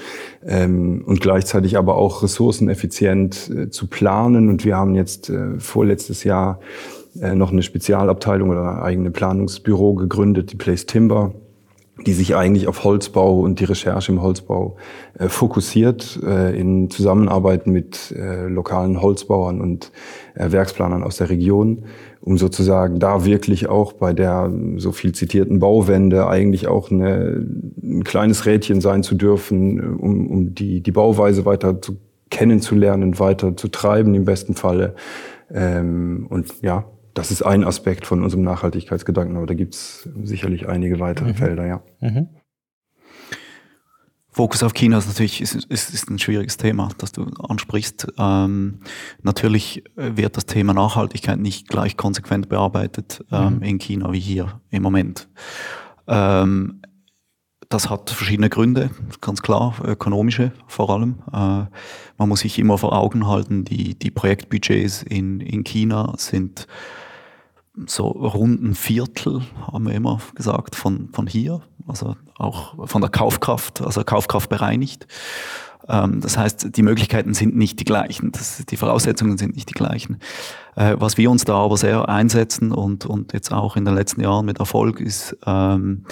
Ähm, und gleichzeitig aber auch ressourceneffizient äh, zu planen. Und wir haben jetzt äh, vorletztes Jahr äh, noch eine Spezialabteilung oder ein eigenes Planungsbüro gegründet, die Place Timber die sich eigentlich auf Holzbau und die Recherche im Holzbau äh, fokussiert, äh, in Zusammenarbeit mit äh, lokalen Holzbauern und äh, Werksplanern aus der Region, um sozusagen da wirklich auch bei der so viel zitierten Bauwende eigentlich auch eine, ein kleines Rädchen sein zu dürfen, äh, um, um die, die Bauweise weiter zu kennenzulernen, weiter zu treiben im besten Falle. Ähm, und ja, das ist ein Aspekt von unserem Nachhaltigkeitsgedanken, aber da gibt's sicherlich einige weitere Felder, ja. Fokus auf China ist natürlich ist, ist, ist ein schwieriges Thema, das du ansprichst. Ähm, natürlich wird das Thema Nachhaltigkeit nicht gleich konsequent bearbeitet ähm, in China wie hier im Moment. Ähm, das hat verschiedene Gründe, ganz klar, ökonomische vor allem. Äh, man muss sich immer vor Augen halten, die, die Projektbudgets in, in China sind so rund ein Viertel, haben wir immer gesagt, von, von hier, also auch von der Kaufkraft, also Kaufkraft bereinigt. Ähm, das heißt, die Möglichkeiten sind nicht die gleichen, das, die Voraussetzungen sind nicht die gleichen. Äh, was wir uns da aber sehr einsetzen und, und jetzt auch in den letzten Jahren mit Erfolg ist, ähm,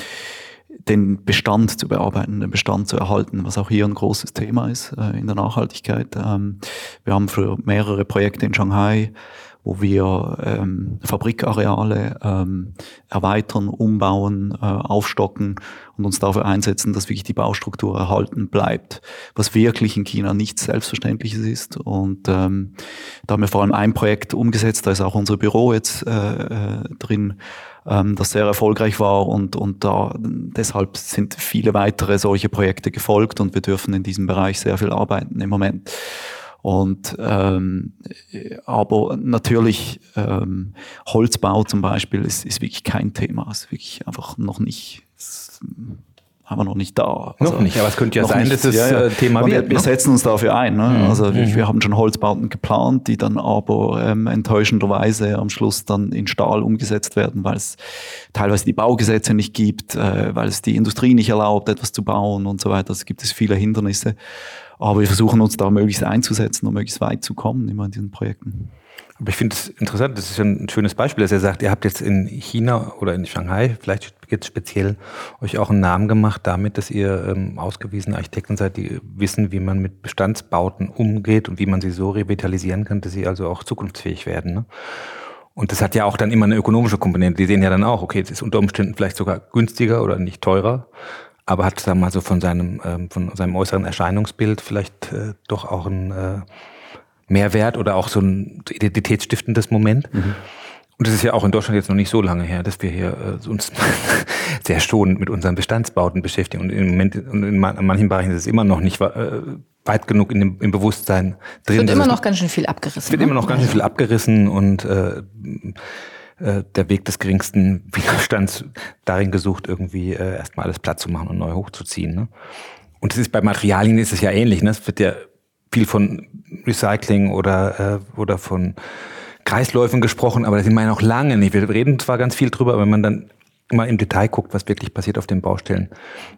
den Bestand zu bearbeiten, den Bestand zu erhalten, was auch hier ein großes Thema ist äh, in der Nachhaltigkeit. Ähm, wir haben für mehrere Projekte in Shanghai wo wir ähm, Fabrikareale ähm, erweitern, umbauen, äh, aufstocken und uns dafür einsetzen, dass wirklich die Baustruktur erhalten bleibt, was wirklich in China nichts Selbstverständliches ist. Und ähm, da haben wir vor allem ein Projekt umgesetzt, da ist auch unser Büro jetzt äh, äh, drin, ähm, das sehr erfolgreich war und, und da deshalb sind viele weitere solche Projekte gefolgt und wir dürfen in diesem Bereich sehr viel arbeiten im Moment. Und ähm, aber natürlich ähm, Holzbau zum Beispiel ist, ist wirklich kein Thema, ist wirklich einfach noch nicht. Ist, haben wir noch nicht da. Also noch nicht, aber es könnte ja sein, nicht, dass es ja, ja. Äh, Thema wir, wird. Wir ne? setzen uns dafür ein. Ne? Mhm. Also wir, mhm. wir, haben schon Holzbauten geplant, die dann aber ähm, enttäuschenderweise am Schluss dann in Stahl umgesetzt werden, weil es teilweise die Baugesetze nicht gibt, äh, weil es die Industrie nicht erlaubt, etwas zu bauen und so weiter. Es gibt es viele Hindernisse. Aber wir versuchen uns da möglichst einzusetzen, um möglichst weit zu kommen immer in diesen Projekten. Aber ich finde es interessant, das ist ein schönes Beispiel, dass er sagt, ihr habt jetzt in China oder in Shanghai vielleicht jetzt speziell euch auch einen Namen gemacht damit, dass ihr ähm, ausgewiesene Architekten seid, die wissen, wie man mit Bestandsbauten umgeht und wie man sie so revitalisieren kann, dass sie also auch zukunftsfähig werden. Ne? Und das hat ja auch dann immer eine ökonomische Komponente. Die sehen ja dann auch, okay, es ist unter Umständen vielleicht sogar günstiger oder nicht teurer, aber hat da mal so von seinem, ähm, von seinem äußeren Erscheinungsbild vielleicht äh, doch auch ein äh, Mehrwert oder auch so ein identitätsstiftendes Moment. Mhm. Und das ist ja auch in Deutschland jetzt noch nicht so lange her, dass wir hier äh, uns sehr schonend mit unseren Bestandsbauten beschäftigen. Und im Moment, und in manchen Bereichen ist es immer noch nicht äh, weit genug in dem, im Bewusstsein drin. Es wird immer noch ganz schön viel abgerissen. Es wird ne? immer noch ganz schön viel abgerissen und äh, äh, der Weg des geringsten Widerstands darin gesucht, irgendwie äh, erstmal alles platt zu machen und neu hochzuziehen. Ne? Und es ist bei Materialien ist es ja ähnlich. Ne? Es wird ja viel von Recycling oder, äh, oder von Kreisläufen gesprochen, aber da sind wir ja noch lange nicht. Wir reden zwar ganz viel drüber, aber wenn man dann mal im Detail guckt, was wirklich passiert auf den Baustellen,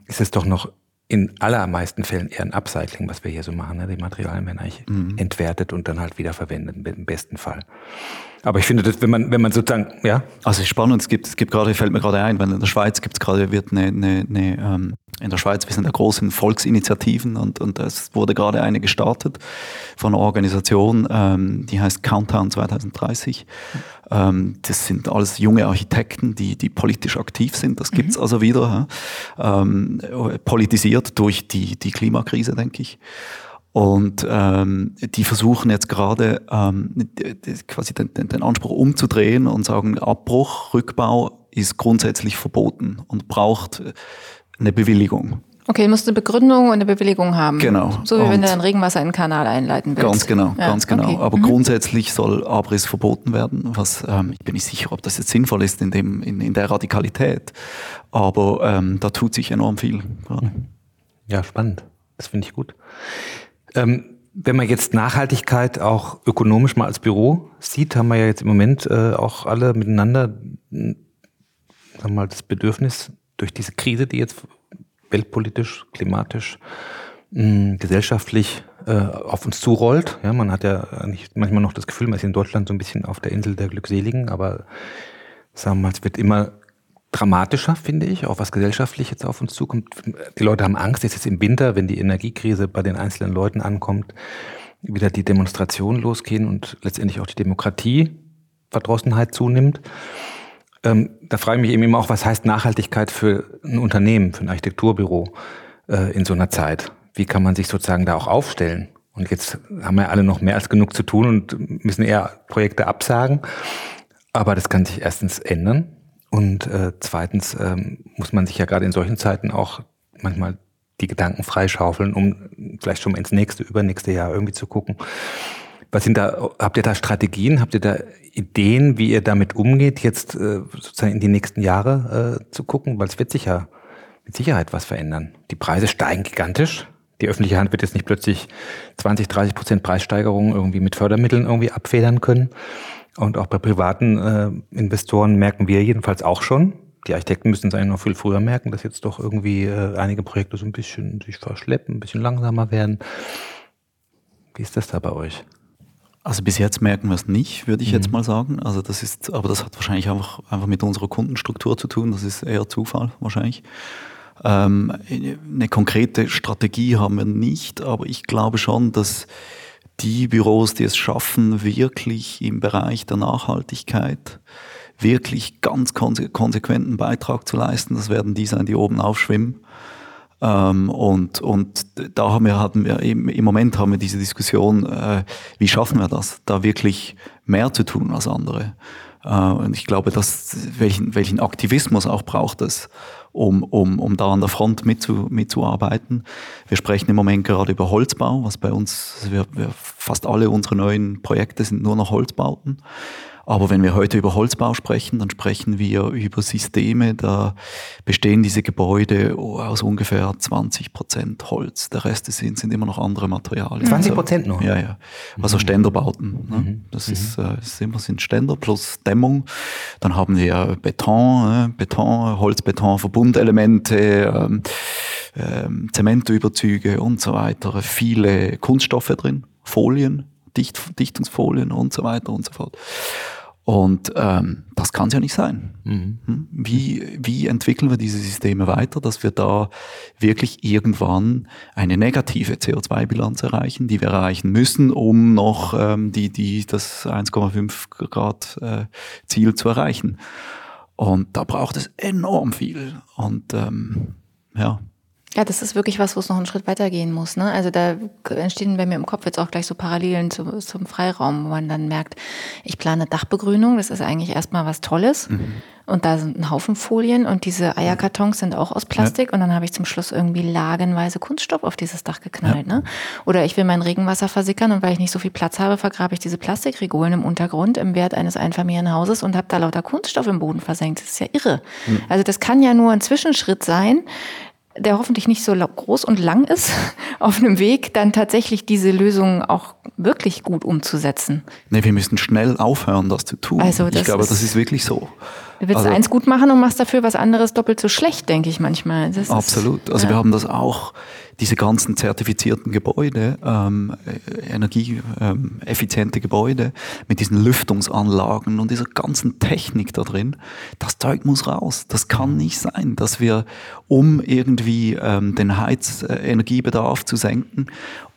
ist es doch noch in allermeisten Fällen eher ein Upcycling, was wir hier so machen. Ne? Die Materialien werden eigentlich mhm. entwertet und dann halt wiederverwendet, im besten Fall. Aber ich finde, dass, wenn man, wenn man sozusagen, ja. Also spannend, es gibt, es gibt gerade, fällt mir gerade ein, weil in der Schweiz gibt es gerade, wird eine, eine, eine ähm, in der Schweiz, wir sind ja groß in Volksinitiativen und, und es wurde gerade eine gestartet von einer Organisation, ähm, die heißt Countdown 2030. Ähm, das sind alles junge Architekten, die, die politisch aktiv sind. Das gibt's mhm. also wieder. Ähm, politisiert durch die, die Klimakrise, denke ich. Und ähm, die versuchen jetzt gerade ähm, quasi den, den Anspruch umzudrehen und sagen, Abbruch, Rückbau ist grundsätzlich verboten und braucht eine Bewilligung. Okay, du musst eine Begründung und eine Bewilligung haben. Genau. So wie und wenn du ein Regenwasser in den Kanal einleiten willst. Ganz genau, ja, ganz genau. Okay. Aber mhm. grundsätzlich soll Abriss verboten werden, was ähm, ich bin nicht sicher, ob das jetzt sinnvoll ist in, dem, in, in der Radikalität. Aber ähm, da tut sich enorm viel. Gerade. Ja, spannend. Das finde ich gut. Ähm, wenn man jetzt Nachhaltigkeit auch ökonomisch mal als Büro sieht, haben wir ja jetzt im Moment äh, auch alle miteinander sagen wir mal, das Bedürfnis durch diese Krise, die jetzt weltpolitisch, klimatisch, mh, gesellschaftlich äh, auf uns zurollt. Ja, man hat ja nicht manchmal noch das Gefühl, man ist in Deutschland so ein bisschen auf der Insel der Glückseligen, aber sagen wir mal, es wird immer dramatischer, finde ich, auch was gesellschaftlich jetzt auf uns zukommt. Die Leute haben Angst, jetzt ist im Winter, wenn die Energiekrise bei den einzelnen Leuten ankommt, wieder die Demonstrationen losgehen und letztendlich auch die Demokratie Verdrossenheit zunimmt. Ähm, da frage ich mich eben immer auch, was heißt Nachhaltigkeit für ein Unternehmen, für ein Architekturbüro äh, in so einer Zeit? Wie kann man sich sozusagen da auch aufstellen? Und jetzt haben wir alle noch mehr als genug zu tun und müssen eher Projekte absagen. Aber das kann sich erstens ändern. Und äh, zweitens ähm, muss man sich ja gerade in solchen Zeiten auch manchmal die Gedanken freischaufeln, um vielleicht schon mal ins nächste, übernächste Jahr irgendwie zu gucken. Was sind da, habt ihr da Strategien, habt ihr da Ideen, wie ihr damit umgeht, jetzt äh, sozusagen in die nächsten Jahre äh, zu gucken? Weil es wird sich ja mit Sicherheit was verändern. Die Preise steigen gigantisch. Die öffentliche Hand wird jetzt nicht plötzlich 20, 30 Prozent Preissteigerungen irgendwie mit Fördermitteln irgendwie abfedern können. Und auch bei privaten äh, Investoren merken wir jedenfalls auch schon, die Architekten müssen es eigentlich noch viel früher merken, dass jetzt doch irgendwie äh, einige Projekte so ein bisschen sich verschleppen, ein bisschen langsamer werden. Wie ist das da bei euch? Also bis jetzt merken wir es nicht, würde ich mhm. jetzt mal sagen. Also das ist, aber das hat wahrscheinlich einfach, einfach mit unserer Kundenstruktur zu tun. Das ist eher Zufall wahrscheinlich. Ähm, eine konkrete Strategie haben wir nicht, aber ich glaube schon, dass die Büros, die es schaffen, wirklich im Bereich der Nachhaltigkeit wirklich ganz konse konsequenten Beitrag zu leisten, das werden die sein, die oben aufschwimmen. Ähm, und, und da haben wir, hatten wir im, im Moment haben wir diese Diskussion, äh, wie schaffen wir das, da wirklich mehr zu tun als andere. Äh, und ich glaube, dass, welchen, welchen Aktivismus auch braucht es, um, um, um da an der Front mitzu, mitzuarbeiten. Wir sprechen im Moment gerade über Holzbau, was bei uns, also wir, wir, fast alle unsere neuen Projekte sind nur noch Holzbauten. Aber wenn wir heute über Holzbau sprechen, dann sprechen wir über Systeme, da bestehen diese Gebäude aus ungefähr 20 Prozent Holz. Der Rest sind, sind immer noch andere Materialien. 20 Prozent nur? Ja, ja. Also mhm. Ständerbauten. Ne? Mhm. Das mhm. ist, äh, immer sind Ständer plus Dämmung. Dann haben wir Beton, äh, Beton, Holzbeton, Verbundelemente, ähm, ähm, Zementüberzüge und so weiter. Viele Kunststoffe drin, Folien, Dicht, Dichtungsfolien und so weiter und so fort. Und ähm, das kann es ja nicht sein. Mhm. Hm? Wie, wie entwickeln wir diese Systeme weiter, dass wir da wirklich irgendwann eine negative CO2-Bilanz erreichen, die wir erreichen müssen, um noch ähm, die, die, das 1,5 Grad äh, Ziel zu erreichen. Und da braucht es enorm viel. Und ähm, ja, ja, das ist wirklich was, wo es noch einen Schritt weitergehen muss. Ne? Also da entstehen bei mir im Kopf jetzt auch gleich so Parallelen zu, zum Freiraum, wo man dann merkt, ich plane Dachbegrünung, das ist eigentlich erstmal was Tolles. Mhm. Und da sind ein Haufen Folien und diese Eierkartons sind auch aus Plastik. Ja. Und dann habe ich zum Schluss irgendwie lagenweise Kunststoff auf dieses Dach geknallt. Ja. Ne? Oder ich will mein Regenwasser versickern und weil ich nicht so viel Platz habe, vergrabe ich diese Plastikregolen im Untergrund im Wert eines Einfamilienhauses und habe da lauter Kunststoff im Boden versenkt. Das ist ja irre. Mhm. Also das kann ja nur ein Zwischenschritt sein, der hoffentlich nicht so groß und lang ist, auf einem Weg dann tatsächlich diese Lösung auch wirklich gut umzusetzen. Nee, wir müssen schnell aufhören, das zu tun. Also ich glaube, das ist wirklich so. Du willst also, eins gut machen und machst dafür was anderes doppelt so schlecht, denke ich manchmal. Das absolut. Ist, also ja. wir haben das auch, diese ganzen zertifizierten Gebäude, ähm, energieeffiziente ähm, Gebäude mit diesen Lüftungsanlagen und dieser ganzen Technik da drin, das Zeug muss raus. Das kann nicht sein, dass wir, um irgendwie ähm, den Heizenergiebedarf zu senken,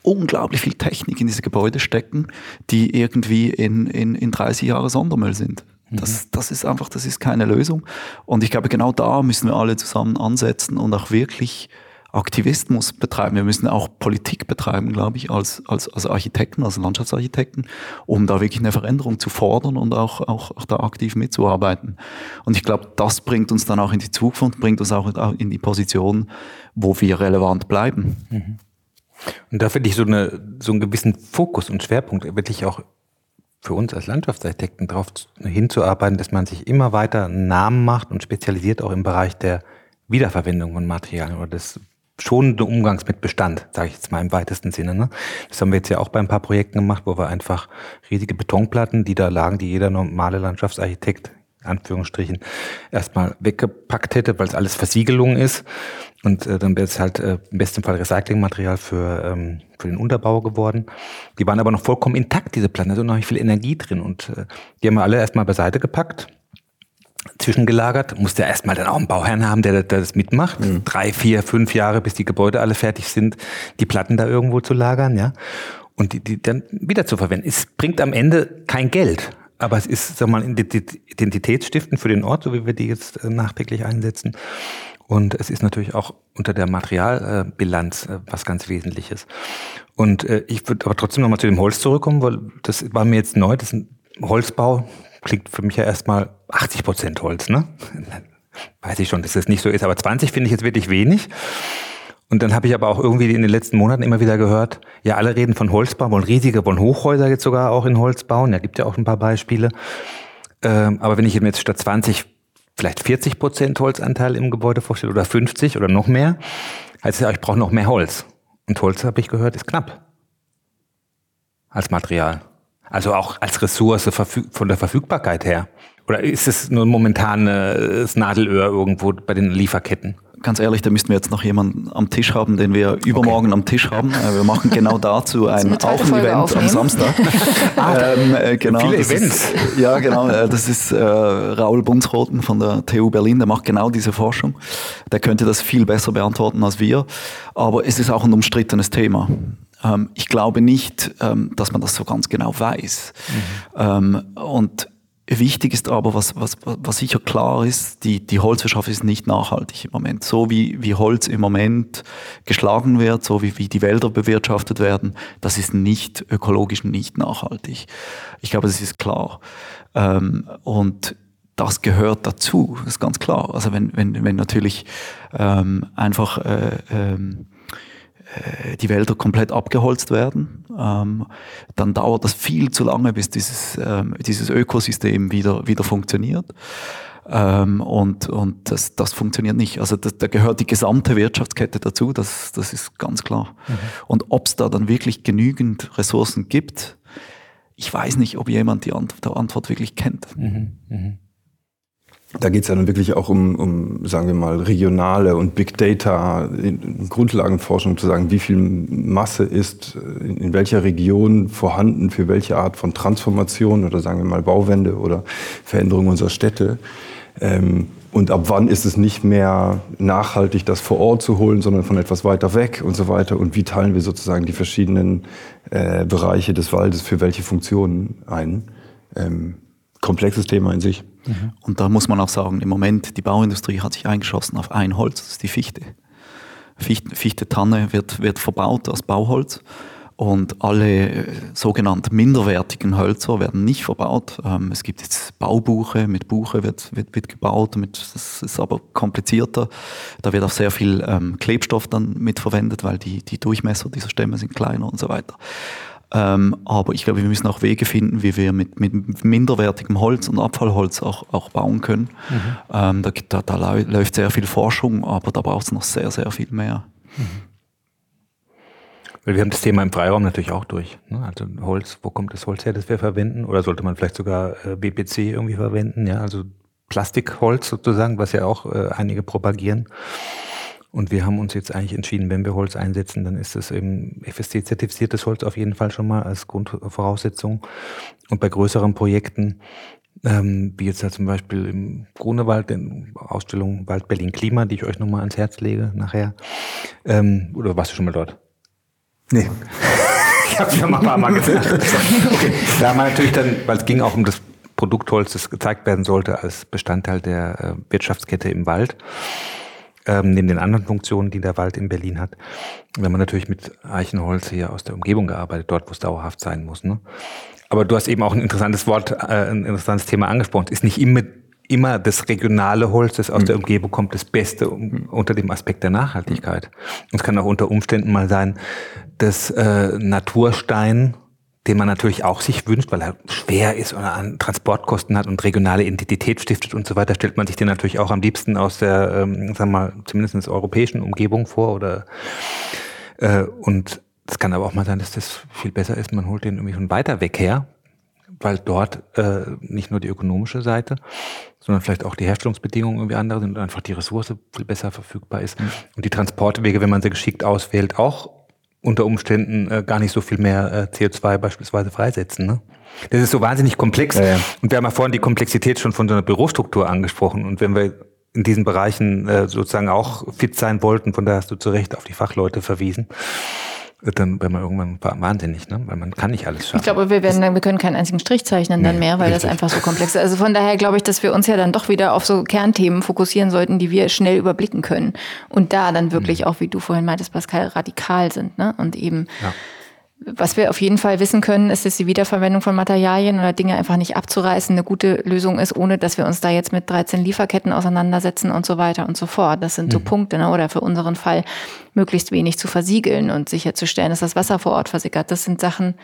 unglaublich viel Technik in diese Gebäude stecken, die irgendwie in, in, in 30 Jahre Sondermüll sind. Das, mhm. das ist einfach, das ist keine Lösung. Und ich glaube, genau da müssen wir alle zusammen ansetzen und auch wirklich Aktivismus betreiben. Wir müssen auch Politik betreiben, glaube ich, als, als, als Architekten, als Landschaftsarchitekten, um da wirklich eine Veränderung zu fordern und auch, auch, auch da aktiv mitzuarbeiten. Und ich glaube, das bringt uns dann auch in die Zukunft, bringt uns auch in die Position, wo wir relevant bleiben. Mhm. Und da finde ich so, eine, so einen gewissen Fokus und Schwerpunkt wirklich auch für uns als Landschaftsarchitekten darauf hinzuarbeiten, dass man sich immer weiter einen Namen macht und spezialisiert auch im Bereich der Wiederverwendung von Materialien oder des schonenden Umgangs mit Bestand, sage ich jetzt mal im weitesten Sinne. Ne? Das haben wir jetzt ja auch bei ein paar Projekten gemacht, wo wir einfach riesige Betonplatten, die da lagen, die jeder normale Landschaftsarchitekt Anführungsstrichen erstmal weggepackt hätte, weil es alles Versiegelung ist. Und äh, dann wäre es halt äh, im besten Fall Recyclingmaterial für, ähm, für den Unterbau geworden. Die waren aber noch vollkommen intakt, diese Platten, also noch nicht viel Energie drin. Und äh, die haben wir alle erstmal beiseite gepackt, zwischengelagert. Musste ja erstmal dann auch einen Bauherrn haben, der, der das mitmacht. Mhm. Drei, vier, fünf Jahre, bis die Gebäude alle fertig sind, die Platten da irgendwo zu lagern, ja. Und die, die dann wieder zu verwenden. Es bringt am Ende kein Geld aber es ist, sag mal, identitätsstiftend für den Ort, so wie wir die jetzt äh, nachträglich einsetzen. Und es ist natürlich auch unter der Materialbilanz äh, was ganz Wesentliches. Und äh, ich würde aber trotzdem nochmal zu dem Holz zurückkommen, weil das war mir jetzt neu. Das ist ein Holzbau klingt für mich ja erstmal 80 Prozent Holz, ne? Weiß ich schon, dass das nicht so ist, aber 20 finde ich jetzt wirklich wenig. Und dann habe ich aber auch irgendwie in den letzten Monaten immer wieder gehört, ja, alle reden von Holzbau, wollen riesige, wollen Hochhäuser jetzt sogar auch in Holz bauen. Ja, gibt ja auch ein paar Beispiele. Ähm, aber wenn ich mir jetzt statt 20 vielleicht 40 Prozent Holzanteil im Gebäude vorstelle oder 50 oder noch mehr, heißt ja, ich brauche noch mehr Holz. Und Holz, habe ich gehört, ist knapp als Material. Also auch als Ressource von der Verfügbarkeit her. Oder ist es nur momentan äh, das Nadelöhr irgendwo bei den Lieferketten? Ganz ehrlich, da müssten wir jetzt noch jemanden am Tisch haben, den wir übermorgen okay. am Tisch haben. Äh, wir machen genau dazu ein, auch ein Event aufnehmen. am Samstag. ah, ähm, äh, genau, viele Events. Ist, ja, genau. Äh, das ist äh, Raul Bunzroten von der TU Berlin, der macht genau diese Forschung. Der könnte das viel besser beantworten als wir. Aber es ist auch ein umstrittenes Thema. Ähm, ich glaube nicht, ähm, dass man das so ganz genau weiß. Mhm. Ähm, und Wichtig ist aber, was, was, was sicher klar ist, die, die Holzwirtschaft ist nicht nachhaltig im Moment. So wie, wie Holz im Moment geschlagen wird, so wie, wie die Wälder bewirtschaftet werden, das ist nicht ökologisch nicht nachhaltig. Ich glaube, das ist klar. Ähm, und das gehört dazu, ist ganz klar. Also wenn, wenn, wenn natürlich ähm, einfach äh, ähm, äh, die Wälder komplett abgeholzt werden, ähm, dann dauert das viel zu lange, bis dieses, ähm, dieses Ökosystem wieder, wieder funktioniert. Ähm, und und das, das funktioniert nicht. Also das, da gehört die gesamte Wirtschaftskette dazu, das, das ist ganz klar. Mhm. Und ob es da dann wirklich genügend Ressourcen gibt, ich weiß nicht, ob jemand die Antwort, Antwort wirklich kennt. Mhm. Mhm da geht es ja dann wirklich auch um, um, sagen wir mal, regionale und Big Data Grundlagenforschung zu sagen, wie viel Masse ist in, in, welcher Region vorhanden für welche Art von Transformation oder sagen wir mal Bauwende oder Veränderung unserer Städte. Ähm, und ab wann ist es nicht mehr nachhaltig, das vor Ort zu holen, sondern von etwas weiter weg und so weiter? Und wie teilen wir sozusagen die verschiedenen äh, Bereiche des Waldes für welche Funktionen ein? Ähm, komplexes Thema in sich. Mhm. Und da muss man auch sagen, im Moment, die Bauindustrie hat sich eingeschossen auf ein Holz, das ist die Fichte. Fichte, Fichte Tanne wird, wird verbaut als Bauholz. Und alle äh, sogenannten minderwertigen Hölzer werden nicht verbaut. Ähm, es gibt jetzt Baubuche, mit Buche wird, wird, wird gebaut, mit, das ist aber komplizierter. Da wird auch sehr viel ähm, Klebstoff dann mitverwendet, weil die, die Durchmesser dieser Stämme sind kleiner und so weiter. Ähm, aber ich glaube, wir müssen auch Wege finden, wie wir mit, mit minderwertigem Holz und Abfallholz auch, auch bauen können. Mhm. Ähm, da, da, da, läuft sehr viel Forschung, aber da braucht es noch sehr, sehr viel mehr. Mhm. Weil wir haben das Thema im Freiraum natürlich auch durch. Ne? Also Holz, wo kommt das Holz her, das wir verwenden? Oder sollte man vielleicht sogar äh, BPC irgendwie verwenden? Ja, also Plastikholz sozusagen, was ja auch äh, einige propagieren. Und wir haben uns jetzt eigentlich entschieden, wenn wir Holz einsetzen, dann ist es eben FSC-zertifiziertes Holz auf jeden Fall schon mal als Grundvoraussetzung. Und bei größeren Projekten, ähm, wie jetzt ja zum Beispiel im Grunewald, in Ausstellung Wald Berlin Klima, die ich euch nochmal ans Herz lege nachher. Ähm, oder warst du schon mal dort? Nee. ich habe schon mal ein paar Mal gesagt. okay. Da haben wir natürlich dann, weil es ging auch um das Produktholz, das gezeigt werden sollte als Bestandteil der äh, Wirtschaftskette im Wald ähm, neben den anderen Funktionen, die der Wald in Berlin hat. Wenn man natürlich mit Eichenholz hier aus der Umgebung gearbeitet, dort, wo es dauerhaft sein muss. Ne? Aber du hast eben auch ein interessantes Wort, äh, ein interessantes Thema angesprochen. Ist nicht immer immer das regionale Holz, das aus mhm. der Umgebung kommt, das Beste um, unter dem Aspekt der Nachhaltigkeit. Und es kann auch unter Umständen mal sein, dass äh, Naturstein den man natürlich auch sich wünscht, weil er schwer ist oder an Transportkosten hat und regionale Identität stiftet und so weiter, stellt man sich den natürlich auch am liebsten aus der, ähm, sagen wir mal, zumindest europäischen Umgebung vor oder äh, und es kann aber auch mal sein, dass das viel besser ist, man holt den irgendwie von weiter weg her, weil dort äh, nicht nur die ökonomische Seite, sondern vielleicht auch die Herstellungsbedingungen irgendwie andere sind und einfach die Ressource viel besser verfügbar ist. Mhm. Und die Transportwege, wenn man sie geschickt auswählt, auch unter Umständen äh, gar nicht so viel mehr äh, CO2 beispielsweise freisetzen. Ne? Das ist so wahnsinnig komplex. Ja, ja. Und wir haben ja vorhin die Komplexität schon von so einer Bürostruktur angesprochen. Und wenn wir in diesen Bereichen äh, sozusagen auch fit sein wollten, von daher hast du zu Recht auf die Fachleute verwiesen, dann wäre man irgendwann wahnsinnig, ne? weil man kann nicht alles schaffen. Ich glaube, wir, werden, wir können keinen einzigen Strich zeichnen dann mehr, weil richtig. das einfach so komplex ist. Also von daher glaube ich, dass wir uns ja dann doch wieder auf so Kernthemen fokussieren sollten, die wir schnell überblicken können. Und da dann wirklich mhm. auch, wie du vorhin meintest, Pascal, radikal sind. Ne? Und eben ja was wir auf jeden Fall wissen können, ist, dass die Wiederverwendung von Materialien oder Dinge einfach nicht abzureißen eine gute Lösung ist, ohne dass wir uns da jetzt mit 13 Lieferketten auseinandersetzen und so weiter und so fort. Das sind so mhm. Punkte, ne? oder für unseren Fall möglichst wenig zu versiegeln und sicherzustellen, dass das Wasser vor Ort versickert. Das sind Sachen,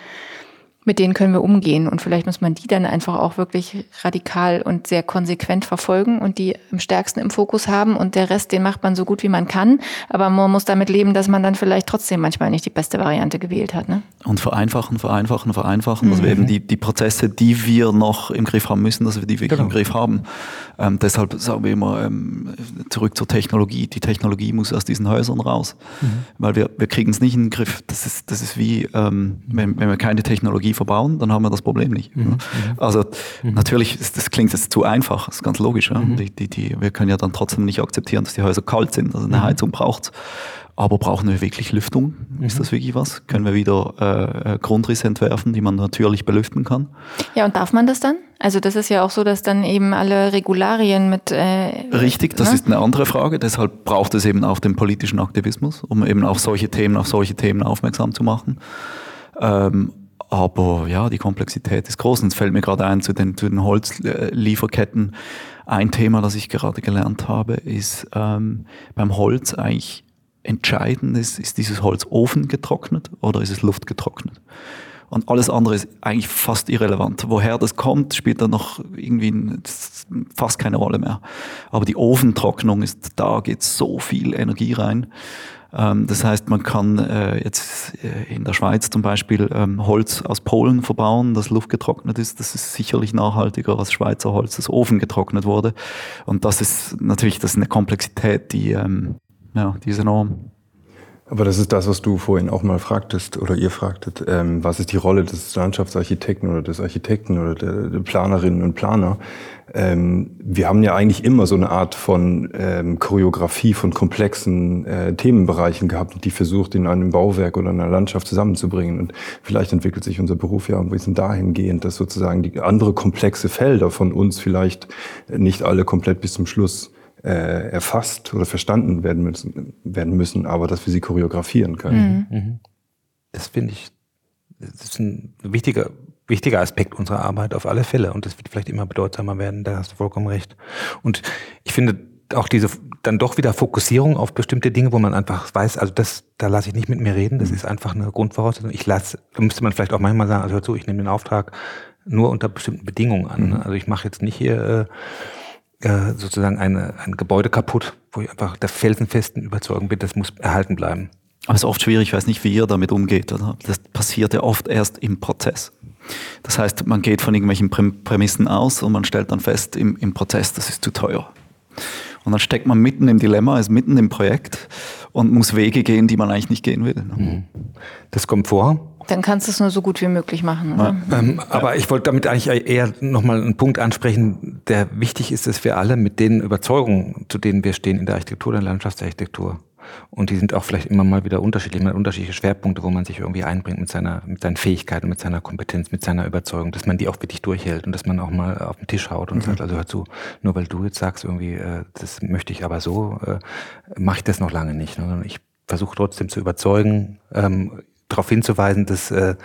mit denen können wir umgehen. Und vielleicht muss man die dann einfach auch wirklich radikal und sehr konsequent verfolgen und die am stärksten im Fokus haben. Und der Rest, den macht man so gut wie man kann. Aber man muss damit leben, dass man dann vielleicht trotzdem manchmal nicht die beste Variante gewählt hat. Ne? Und vereinfachen, vereinfachen, vereinfachen, dass wir eben die, die Prozesse, die wir noch im Griff haben müssen, dass wir die wirklich Genau. im Griff haben. Ähm, deshalb sagen wir immer, ähm, zurück zur Technologie. Die Technologie muss aus diesen Häusern raus. Weil wir, wir kriegen es nicht in den Griff. Das ist, das ist wie, ähm, wenn, wenn wir keine Technologie verbauen, dann haben wir das Problem nicht. ne? Also natürlich, ist, das klingt jetzt zu einfach, das ist ganz logisch. Ja? Die, die, die, wir können ja dann trotzdem nicht akzeptieren, dass die Häuser kalt sind. Also eine Heizung braucht aber brauchen wir wirklich Lüftung? Ist das wirklich was? Können wir wieder äh, Grundrisse entwerfen, die man natürlich belüften kann? Ja, und darf man das dann? Also das ist ja auch so, dass dann eben alle Regularien mit... Äh, Richtig, das ne? ist eine andere Frage. Deshalb braucht es eben auch den politischen Aktivismus, um eben auf solche Themen, auf solche Themen aufmerksam zu machen. Ähm, aber ja, die Komplexität ist groß. Und es fällt mir gerade ein zu den, zu den Holzlieferketten. Ein Thema, das ich gerade gelernt habe, ist ähm, beim Holz eigentlich entscheidend ist, ist dieses Holz ofengetrocknet oder ist es luftgetrocknet? Und alles andere ist eigentlich fast irrelevant. Woher das kommt, spielt dann noch irgendwie fast keine Rolle mehr. Aber die Ofentrocknung ist, da geht so viel Energie rein. Ähm, Das heißt, man kann äh, jetzt äh, in der Schweiz zum Beispiel ähm, Holz aus Polen verbauen, das luftgetrocknet ist. Das ist sicherlich nachhaltiger als Schweizer Holz, das ofengetrocknet wurde. Und das ist natürlich das ist eine Komplexität, die, ähm, ja, die ist enorm. Aber das ist das, was du vorhin auch mal fragtest oder ihr fragtet. Ähm, was ist die Rolle des Landschaftsarchitekten oder des Architekten oder der, der Planerinnen und Planer? Ähm, wir haben ja eigentlich immer so eine Art von ähm, Choreografie von komplexen äh, Themenbereichen gehabt, die versucht, in einem Bauwerk oder einer Landschaft zusammenzubringen. Und vielleicht entwickelt sich unser Beruf ja ein bisschen dahingehend, dass sozusagen die andere komplexe Felder von uns vielleicht nicht alle komplett bis zum Schluss erfasst oder verstanden werden müssen, werden müssen, aber dass wir sie choreografieren können. Das finde ich, das ist ein wichtiger, wichtiger Aspekt unserer Arbeit auf alle Fälle. Und das wird vielleicht immer bedeutsamer werden, da hast du vollkommen recht. Und ich finde auch diese dann doch wieder Fokussierung auf bestimmte Dinge, wo man einfach weiß, also das, da lasse ich nicht mit mir reden, das ist einfach eine Grundvoraussetzung. Ich lasse, da müsste man vielleicht auch manchmal sagen, also hör zu, ich nehme den Auftrag nur unter bestimmten Bedingungen an. Ne? Also ich mache jetzt nicht hier äh, äh, sozusagen eine, ein Gebäude kaputt, wo ich einfach der felsenfesten Überzeugung bin, das muss erhalten bleiben. Aber es ist oft schwierig, ich weiß nicht, wie ihr damit umgeht. Oder? Das passiert ja oft erst im Prozess. Das heißt, man geht von irgendwelchen Präm- Prämissen aus und man stellt dann fest im, im Prozess, das ist zu teuer. Und dann steckt man mitten im Dilemma, ist mitten im Projekt und muss Wege gehen, die man eigentlich nicht gehen will. ne? Das kommt vor. Dann kannst du es nur so gut wie möglich machen. Oder? Ähm, aber ich wollte damit eigentlich eher nochmal einen Punkt ansprechen, der wichtig ist, dass wir alle mit den Überzeugungen, zu denen wir stehen in der Architektur, der Landschaftsarchitektur, und die sind auch vielleicht immer mal wieder unterschiedlich, man hat unterschiedliche Schwerpunkte, wo man sich irgendwie einbringt mit seiner, mit seinen Fähigkeiten, mit seiner Kompetenz, mit seiner Überzeugung, dass man die auch wirklich durchhält und dass man auch mal auf den Tisch haut und sagt, also hör zu, nur weil du jetzt sagst irgendwie, äh, das möchte ich aber so, äh, mache ich das noch lange nicht. Ne? Sondern Ich versuche trotzdem zu überzeugen, ähm, darauf hinzuweisen, dass äh,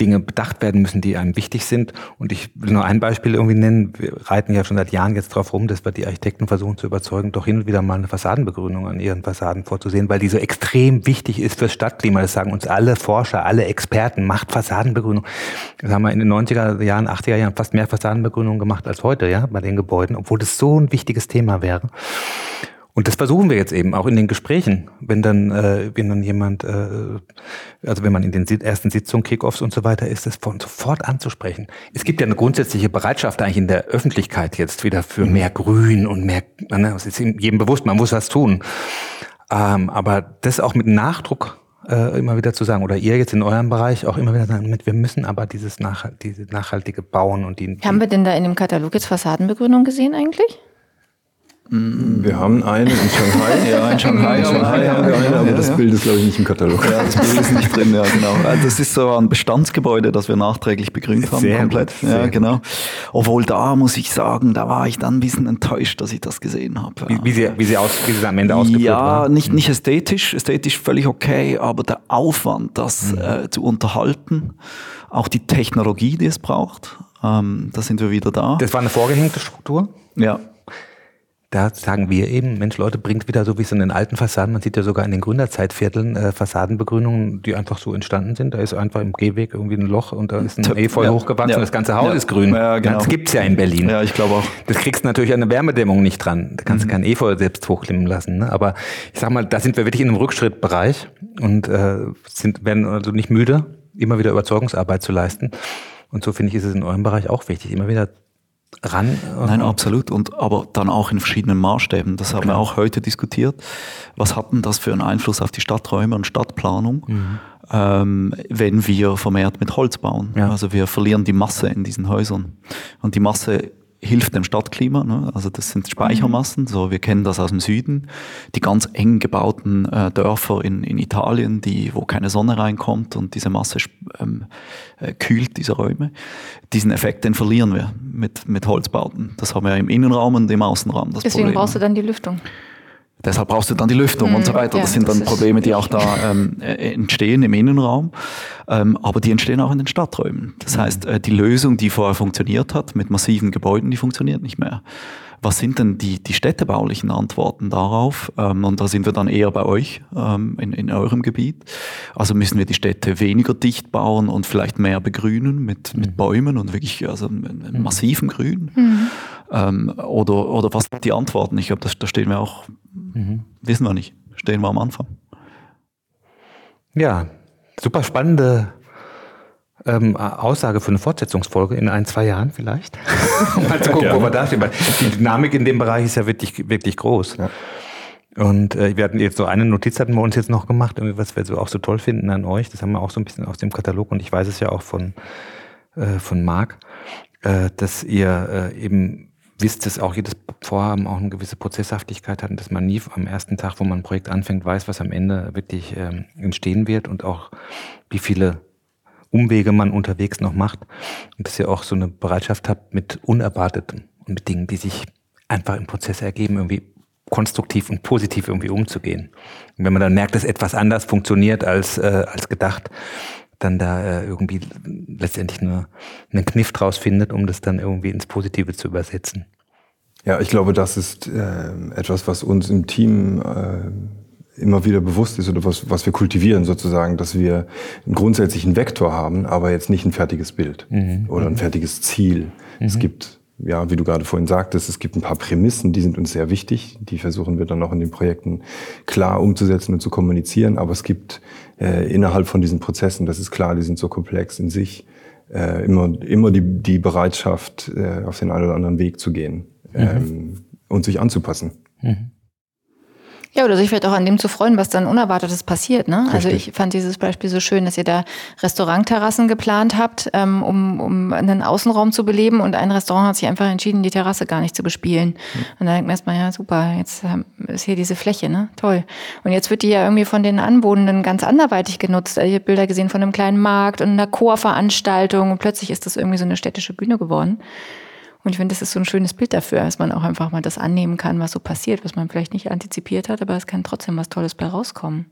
Dinge bedacht werden müssen, die einem wichtig sind. Und ich will nur ein Beispiel irgendwie nennen. Wir reiten ja schon seit Jahren jetzt drauf rum, dass wir die Architekten versuchen zu überzeugen, doch hin und wieder mal eine Fassadenbegrünung an ihren Fassaden vorzusehen, weil die so extrem wichtig ist fürs Stadtklima. Das sagen uns alle Forscher, alle Experten, macht Fassadenbegrünung. Das haben wir in den 90er Jahren, 80er Jahren fast mehr Fassadenbegrünung gemacht als heute, ja, bei den Gebäuden, obwohl das so ein wichtiges Thema wäre. Und das versuchen wir jetzt eben auch in den Gesprächen, wenn dann, äh, wenn dann jemand, äh, also wenn man in den ersten Sitzungen, Kickoffs und so weiter ist, das von sofort anzusprechen. Es gibt ja eine grundsätzliche Bereitschaft eigentlich in der Öffentlichkeit jetzt wieder für mehr Grün und mehr, ne, es ist jedem bewusst, man muss was tun. Ähm, aber das auch mit Nachdruck äh, immer wieder zu sagen, oder ihr jetzt in eurem Bereich auch immer wieder sagen, mit, wir müssen aber dieses Nach diese nachhaltige bauen und die, Haben wir denn da in dem Katalog jetzt Fassadenbegrünung gesehen eigentlich? Wir haben eine in Shanghai. Ja, in Shanghai, In Shanghai haben wir eine, aber Ja, das. Bild ist, glaube ich, nicht im Katalog. Ja, das Bild ist nicht drin, ja, genau. Also Das ist so ein Bestandsgebäude, das wir nachträglich begrünt haben, Sehr komplett. gut, ja, genau. Obwohl da muss ich sagen, da war ich dann ein bisschen enttäuscht, dass ich das gesehen habe. wie, wie, sie, wie, sie aus, wie sie am Ende ausgeführt Ja, war. nicht, nicht ästhetisch, ästhetisch völlig okay, aber der Aufwand, das Mhm. äh, zu unterhalten, auch die Technologie, die es braucht, ähm, da sind wir wieder da. Das war eine vorgehängte Struktur? ja. Da sagen wir eben, Mensch, Leute, bringt wieder so wie es in den alten Fassaden, man sieht ja sogar in den Gründerzeitvierteln äh, Fassadenbegrünungen, die einfach so entstanden sind. Da ist einfach im Gehweg irgendwie ein Loch und da ist ein Efeu Ja. hochgewachsen, Ja. das ganze Haus Ja. ist grün. Ja, genau. Das gibt's ja in Berlin. Ja, ich glaube auch. Das kriegst du natürlich an der Wärmedämmung nicht dran. Da Mhm. kannst du kein Efeu selbst hochklimmen lassen. Ne? Aber ich sag mal, da sind wir wirklich in einem Rückschrittbereich und äh, sind, werden also nicht müde, immer wieder Überzeugungsarbeit zu leisten. Und so finde ich, ist es in eurem Bereich auch wichtig, immer wieder ran. Nein, absolut. Und aber dann auch in verschiedenen Maßstäben. Das haben wir auch heute diskutiert. Was hat denn das für einen Einfluss auf die Stadträume und Stadtplanung, ähm, wenn wir vermehrt mit Holz bauen? Ja. Also wir verlieren die Masse in diesen Häusern. Und die Masse hilft dem Stadtklima. Ne? Also das sind Speichermassen. So, wir kennen das aus dem Süden. Die ganz eng gebauten äh, Dörfer in, in Italien, die, wo keine Sonne reinkommt und diese Masse ähm, äh, kühlt diese Räume. Diesen Effekt, den verlieren wir mit, mit Holzbauten. Das haben wir im Innenraum und im Außenraum. Deswegen Problem. brauchst du dann die Lüftung. Deshalb brauchst du dann die Lüftung und so weiter. ja, das sind das dann ist Probleme, die auch da ähm, äh, entstehen im Innenraum, ähm, aber die entstehen auch in den Stadträumen. Das heißt, äh, die Lösung, die vorher funktioniert hat, mit massiven Gebäuden, die funktioniert nicht mehr. Was sind denn die, die städtebaulichen Antworten darauf? Ähm, und da sind wir dann eher bei euch ähm, in, in eurem Gebiet. Also müssen wir die Städte weniger dicht bauen und vielleicht mehr begrünen mit, mit Bäumen und wirklich also einem massiven Grün. Ähm, oder, oder was sind die Antworten? Ich glaube, das- da stehen wir auch, wissen wir nicht, stehen wir am Anfang. Ja, super spannende ähm, Aussage für eine Fortsetzungsfolge in ein, zwei Jahren vielleicht. Mal zu gucken, wo wir da stehen. Weil die Dynamik in dem Bereich ist ja wirklich, wirklich groß. Und äh, wir hatten jetzt so eine Notiz hatten wir uns jetzt noch gemacht, irgendwie, was wir so auch so toll finden an euch. Das haben wir auch so ein bisschen aus dem Katalog und ich weiß es ja auch von, äh, von Marc, äh, dass ihr äh, eben wisst, dass auch jedes Vorhaben auch eine gewisse Prozesshaftigkeit hat und dass man nie am ersten Tag, wo man ein Projekt anfängt, weiß, was am Ende wirklich ähm, entstehen wird und auch wie viele Umwege man unterwegs noch macht und dass ihr auch so eine Bereitschaft habt, mit Unerwartetem und mit Dingen, die sich einfach im Prozess ergeben, irgendwie konstruktiv und positiv irgendwie umzugehen. Und wenn man dann merkt, dass etwas anders funktioniert als, äh, als gedacht, dann da äh, irgendwie letztendlich eine, einen Kniff draus findet, um das dann irgendwie ins Positive zu übersetzen. Ja, ich glaube, das ist äh, etwas, was uns im Team äh, immer wieder bewusst ist oder was, was wir kultivieren sozusagen, dass wir einen grundsätzlichen Vektor haben, aber jetzt nicht ein fertiges Bild oder ein fertiges Ziel. Es gibt, ja, wie du gerade vorhin sagtest, es gibt ein paar Prämissen, die sind uns sehr wichtig. Die versuchen wir dann auch in den Projekten klar umzusetzen und zu kommunizieren. Aber es gibt äh, innerhalb von diesen Prozessen, das ist klar, die sind so komplex in sich, äh, immer, immer die, die Bereitschaft, äh, auf den einen oder anderen Weg zu gehen ähm, und sich anzupassen. Ja, oder sich vielleicht auch an dem zu freuen, was dann Unerwartetes passiert. Ne? Also ich fand dieses Beispiel so schön, dass ihr da Restaurantterrassen geplant habt, ähm, um, um einen Außenraum zu beleben und ein Restaurant hat sich einfach entschieden, die Terrasse gar nicht zu bespielen. Und dann denkt man erstmal, ja super, jetzt ähm, ist hier diese Fläche, ne? Toll. Und jetzt wird die ja irgendwie von den Anwohnenden ganz anderweitig genutzt. Also ich habe Bilder gesehen von einem kleinen Markt und einer Chorveranstaltung und plötzlich ist das irgendwie so eine städtische Bühne geworden. Und ich finde, das ist so ein schönes Bild dafür, dass man auch einfach mal das annehmen kann, was so passiert, was man vielleicht nicht antizipiert hat, aber es kann trotzdem was Tolles bei rauskommen.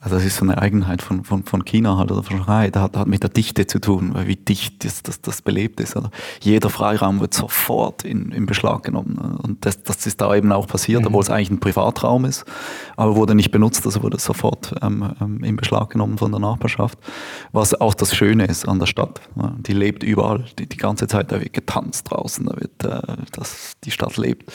Also das ist so eine Eigenheit von, von, von China halt oder von Shanghai. Da hat, hat mit der Dichte zu tun, weil wie dicht das, das, das belebt ist. Also jeder Freiraum wird sofort in, in Beschlag genommen. Und das, das ist da eben auch passiert, obwohl es eigentlich ein Privatraum ist, aber wurde nicht benutzt, also wurde sofort ähm, ähm, in Beschlag genommen von der Nachbarschaft. Was auch das Schöne ist an der Stadt. Ja, Die lebt überall, die, die ganze Zeit, da wird getanzt draußen, da wird äh, das, die Stadt lebt.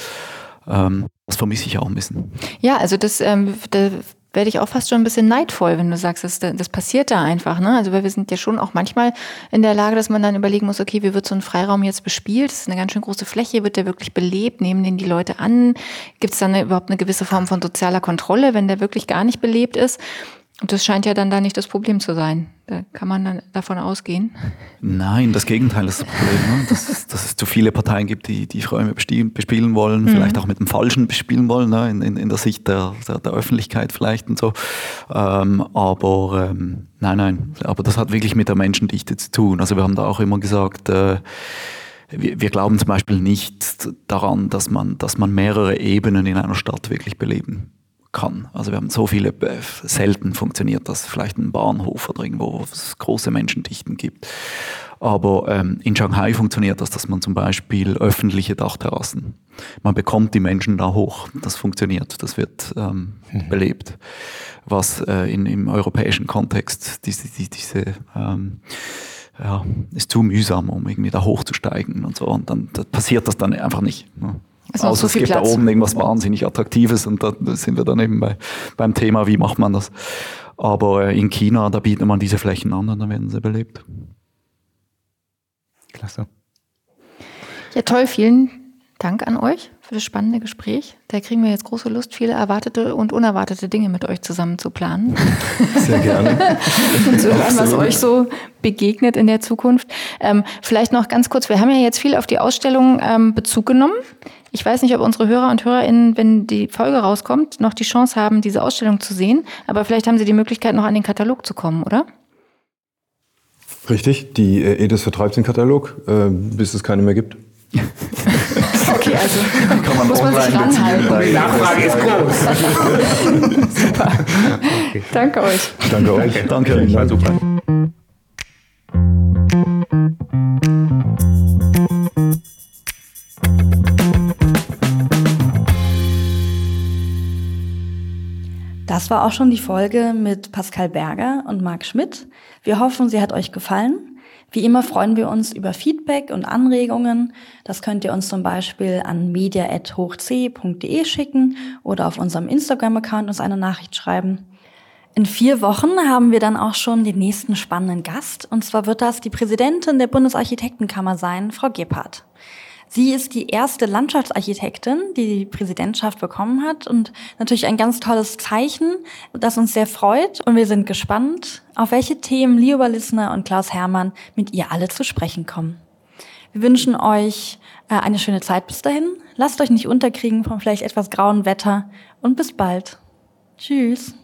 Ähm, das vermisse ich auch ein bisschen. Ja, also das, ähm, da werde ich auch fast schon ein bisschen neidvoll, wenn du sagst, das, das passiert da einfach. Ne? Also weil wir sind ja schon auch manchmal in der Lage, dass man dann überlegen muss, okay, wie wird so ein Freiraum jetzt bespielt? Das ist eine ganz schön große Fläche, wird der wirklich belebt? Nehmen den die Leute an? Gibt es dann überhaupt eine gewisse Form von sozialer Kontrolle, wenn der wirklich gar nicht belebt ist? Und das scheint ja dann da nicht das Problem zu sein. Da kann man dann davon ausgehen. Nein, das Gegenteil ist das Problem. Ne? Dass, es- dass es zu viele Parteien gibt, die die Räume bespielen, wollen, vielleicht auch mit dem Falschen bespielen wollen, ne? in, in, in der Sicht der, der, der Öffentlichkeit vielleicht und so. Ähm, aber ähm, nein, nein, aber das hat wirklich mit der Menschendichte zu tun. Also wir haben da auch immer gesagt, äh, wir, wir glauben zum Beispiel nicht daran, dass man, dass man mehrere Ebenen in einer Stadt wirklich beleben kann. Also wir haben so viele, äh, selten funktioniert das, vielleicht ein Bahnhof oder irgendwo, wo es große Menschendichten gibt. Aber ähm, in Shanghai funktioniert das, dass man zum Beispiel öffentliche Dachterrassen, man bekommt die Menschen da hoch. Das funktioniert, das wird ähm, mhm. belebt. Was äh, in, im europäischen Kontext diese, die, diese ähm, ja, ist zu mühsam, um irgendwie da hochzusteigen und so. Und dann da passiert das dann einfach nicht. Ne? Es Außer es gibt Platz. da oben irgendwas wahnsinnig Attraktives und da sind wir dann eben bei, beim Thema, wie macht man das. Aber äh, in China, da bietet man diese Flächen an und dann werden sie belebt. Klasse. Ja, toll. Vielen Dank an euch für das spannende Gespräch. Da kriegen wir jetzt große Lust, viele erwartete und unerwartete Dinge mit euch zusammen zu planen. Sehr gerne. und zu hören, was euch so begegnet in der Zukunft. Ähm, vielleicht noch ganz kurz, wir haben ja jetzt viel auf die Ausstellung ähm, Bezug genommen. Ich weiß nicht, ob unsere Hörer und Hörerinnen, wenn die Folge rauskommt, noch die Chance haben, diese Ausstellung zu sehen. Aber vielleicht haben sie die Möglichkeit, noch an den Katalog zu kommen, oder? Richtig, die äh, Edis vertreibt den Katalog, äh, bis es keine mehr gibt. okay, also Kann man muss man sich ranhalten. Die Nachfrage ist groß. super. Okay. Danke euch. Danke euch. Danke, Danke. War super. Das war auch schon die Folge mit Pascal Berger und Marc Schmidt. Wir hoffen, sie hat euch gefallen. Wie immer freuen wir uns über Feedback und Anregungen. Das könnt ihr uns zum Beispiel an media.hochc.de schicken oder auf unserem Instagram-Account uns eine Nachricht schreiben. In vier Wochen haben wir dann auch schon den nächsten spannenden Gast. Und zwar wird das die Präsidentin der Bundesarchitektenkammer sein, Frau Gebhardt. Sie ist die erste Landschaftsarchitektin, die die Präsidentschaft bekommen hat und natürlich ein ganz tolles Zeichen, das uns sehr freut und wir sind gespannt, auf welche Themen Leo Lissner und Klaus Hermann mit ihr alle zu sprechen kommen. Wir wünschen euch äh, eine schöne Zeit bis dahin. Lasst euch nicht unterkriegen vom vielleicht etwas grauen Wetter und bis bald. Tschüss.